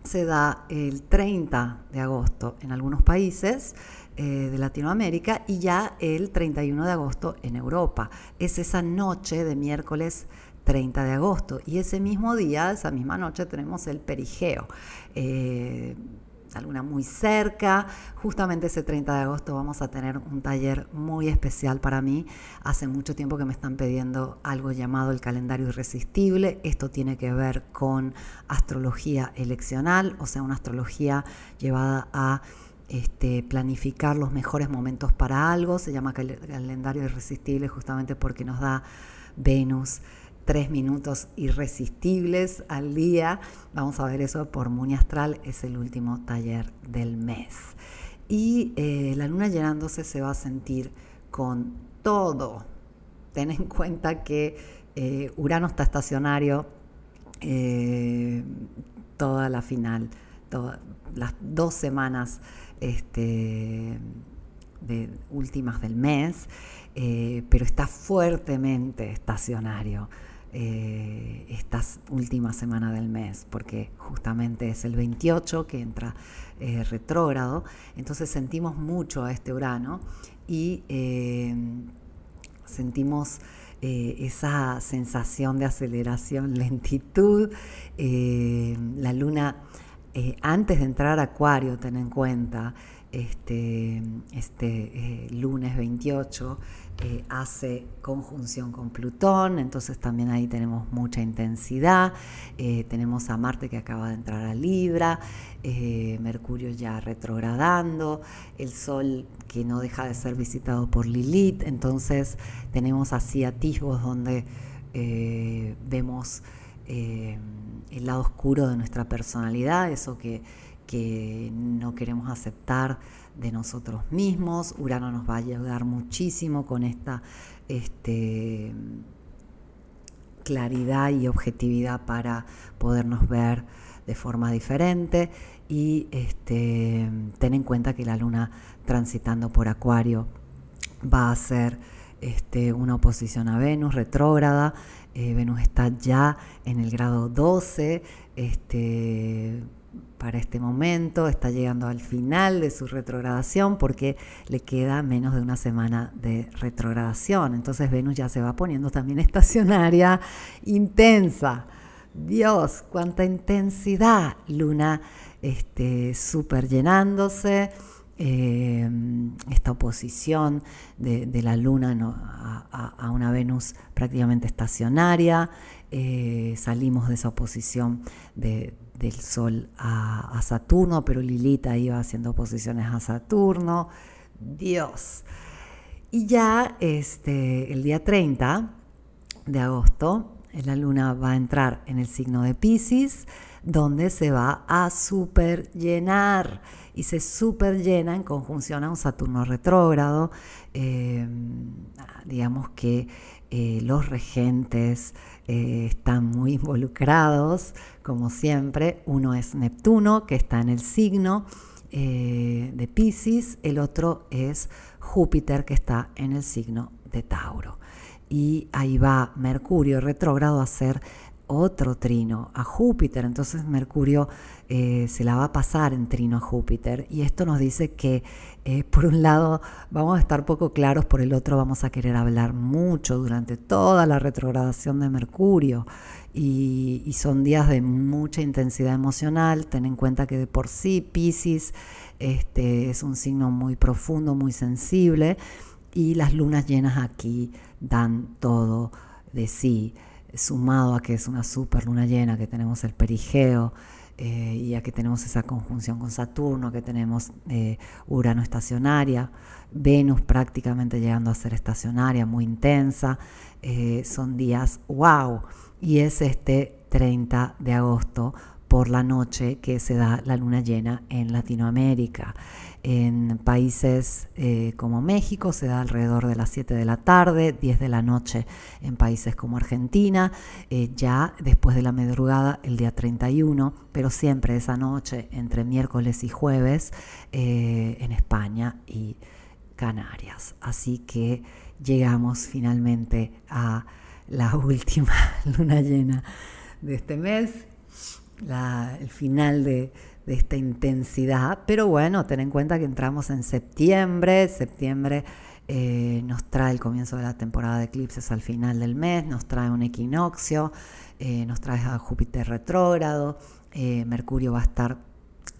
se da el 30 de agosto en algunos países eh, de Latinoamérica y ya el 31 de agosto en Europa. Es esa noche de miércoles 30 de agosto. Y ese mismo día, esa misma noche, tenemos el perigeo. Eh, alguna muy cerca. Justamente ese 30 de agosto vamos a tener un taller muy especial para mí. Hace mucho tiempo que me están pidiendo algo llamado el calendario irresistible. Esto tiene que ver con astrología eleccional, o sea, una astrología llevada a este, planificar los mejores momentos para algo. Se llama calendario irresistible justamente porque nos da Venus tres minutos irresistibles al día. Vamos a ver eso por Muni Astral, es el último taller del mes. Y eh, la luna llenándose se va a sentir con todo. Ten en cuenta que eh, Urano está estacionario eh, toda la final, las dos semanas este, últimas del mes, pero está fuertemente estacionario eh, esta última semana del mes, porque justamente es el 28 que entra eh, retrógrado, entonces sentimos mucho a este Urano y eh, sentimos esa sensación de aceleración, lentitud, la luna antes de entrar a Acuario, ten en cuenta, este, este lunes 28, eh, hace conjunción con Plutón, entonces también ahí tenemos mucha intensidad. Eh, tenemos a Marte que acaba de entrar a Libra, eh, Mercurio ya retrogradando, el Sol que no deja de ser visitado por Lilith, entonces tenemos así atisbos donde vemos el lado oscuro de nuestra personalidad, eso que, que no queremos aceptar de nosotros mismos. Urano nos va a ayudar muchísimo con esta este, claridad y objetividad para podernos ver de forma diferente y este, ten en cuenta que la luna transitando por Acuario va a ser este, una oposición a Venus retrógrada. Eh, Venus está ya en el grado 12. Este, para este momento, está llegando al final de su retrogradación porque le queda menos de una semana de retrogradación. Entonces Venus ya se va poniendo también estacionaria, intensa. Dios, cuánta intensidad. Luna este, súper llenándose. Eh, esta oposición de, la Luna a, una Venus prácticamente estacionaria. Eh, salimos de esa oposición de, del Sol a, Saturno, pero Lilita iba haciendo oposiciones a Saturno. Dios. Y ya este, el día 30 de agosto, la luna va a entrar en el signo de Pisces, donde se va a super llenar y se super llena en conjunción a un Saturno retrógrado. Eh, digamos que eh, los regentes eh, están muy involucrados, como siempre. Uno es Neptuno, que está en el signo eh, de Pisces, el otro es Júpiter, que está en el signo de Tauro. Y ahí va Mercurio retrógrado a ser otro trino a Júpiter. Entonces Mercurio eh, se la va a pasar en trino a Júpiter. Y esto nos dice que eh, por un lado vamos a estar poco claros, por el otro vamos a querer hablar mucho durante toda la retrogradación de Mercurio. Y, son días de mucha intensidad emocional. Ten en cuenta que de por sí Pisces este, es un signo muy profundo, muy sensible. Y las lunas llenas aquí dan todo de sí sumado a que es una super luna llena, que tenemos el perigeo eh, y a que tenemos esa conjunción con Saturno, que tenemos eh, Urano estacionaria, Venus prácticamente llegando a ser estacionaria, muy intensa, eh, son días wow. Y es este 30 de agosto por la noche que se da la luna llena en Latinoamérica. En países eh, como México se da alrededor de las 7 de la tarde, 10 de la noche en países como Argentina, eh, ya después de la madrugada el día 31, pero siempre esa noche entre miércoles y jueves eh, en España y Canarias. Así que llegamos finalmente a la última luna llena de este mes, el final de de esta intensidad, pero bueno, ten en cuenta que entramos en septiembre, septiembre eh, nos trae el comienzo de la temporada de eclipses al final del mes, nos trae un equinoccio, eh, nos trae a Júpiter retrógrado, eh, Mercurio va a estar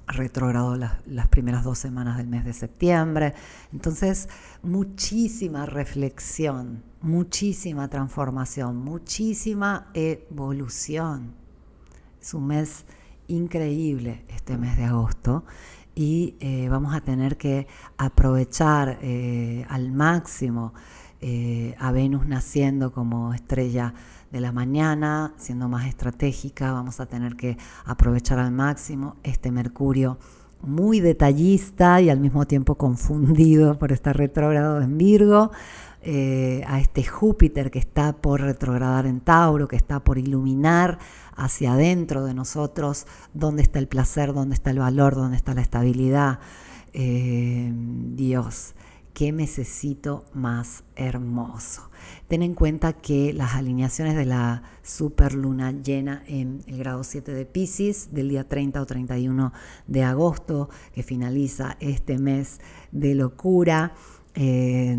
retrógrado las, las, primeras dos semanas del mes de septiembre, entonces muchísima reflexión, muchísima transformación, muchísima evolución. Es un mes increíble este mes de agosto y eh, vamos a tener que aprovechar eh, al máximo eh, a Venus naciendo como estrella de la mañana, siendo más estratégica, vamos a tener que aprovechar al máximo este Mercurio muy detallista y al mismo tiempo confundido por estar retrógrado en Virgo, a este Júpiter que está por retrogradar en Tauro, que está por iluminar hacia adentro de nosotros dónde está el placer, dónde está el valor, dónde está la estabilidad. Eh, Dios, qué necesito más hermoso. Ten en cuenta que las alineaciones de la superluna llena en el grado 7 de Pisces del día 30 o 31 de agosto, que finaliza este mes de locura, eh,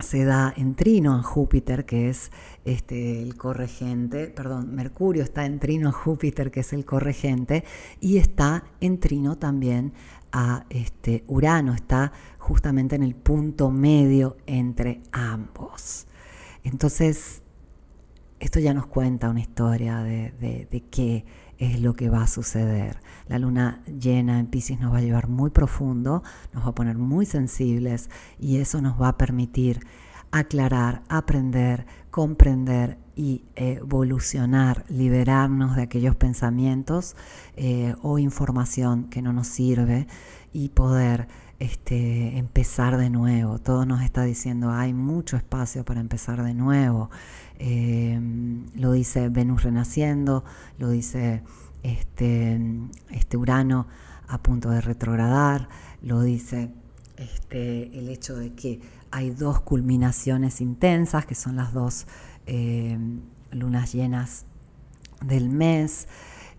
se da en trino a Júpiter, que es este, el corregente, perdón, Mercurio está en trino a Júpiter, que es el corregente, y está en trino también a este, Urano, está justamente en el punto medio entre ambos. Entonces, esto ya nos cuenta una historia de, de qué es lo que va a suceder. La luna llena en Pisces nos va a llevar muy profundo, nos va a poner muy sensibles y eso nos va a permitir aclarar, aprender, comprender y evolucionar, liberarnos de aquellos pensamientos eh, o información que no nos sirve y poder este, empezar de nuevo. Todo nos está diciendo hay mucho espacio para empezar de nuevo. Eh, lo dice Venus renaciendo, lo dice este, este Urano a punto de retrogradar, lo dice este, el hecho de que hay dos culminaciones intensas, que son las dos eh, lunas llenas del mes.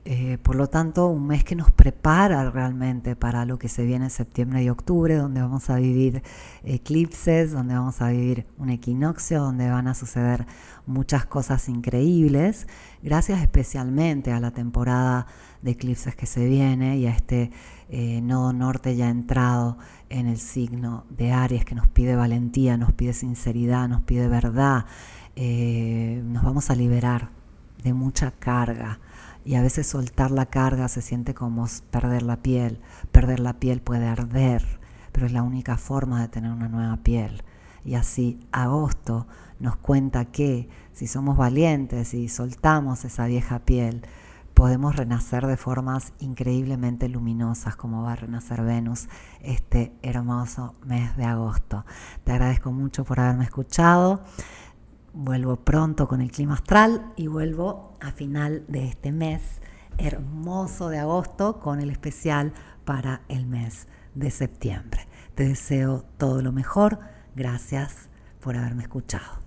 Eh, por lo tanto, un mes que nos prepara realmente para lo que se viene en septiembre y octubre, donde vamos a vivir eclipses, donde vamos a vivir un equinoccio, donde van a suceder muchas cosas increíbles, gracias especialmente a la temporada de eclipses que se viene y a este eh, nodo norte ya entrado en el signo de Aries que nos pide valentía, nos pide sinceridad, nos pide verdad. Eh, nos vamos a liberar de mucha carga y a veces soltar la carga se siente como perder la piel. Perder la piel puede arder, pero es la única forma de tener una nueva piel. Y así agosto nos cuenta que si somos valientes y soltamos esa vieja piel, podemos renacer de formas increíblemente luminosas como va a renacer Venus este hermoso mes de agosto. Te agradezco mucho por haberme escuchado. Vuelvo pronto con el clima astral y vuelvo a final de este mes hermoso de agosto con el especial para el mes de septiembre. Te deseo todo lo mejor. Gracias por haberme escuchado.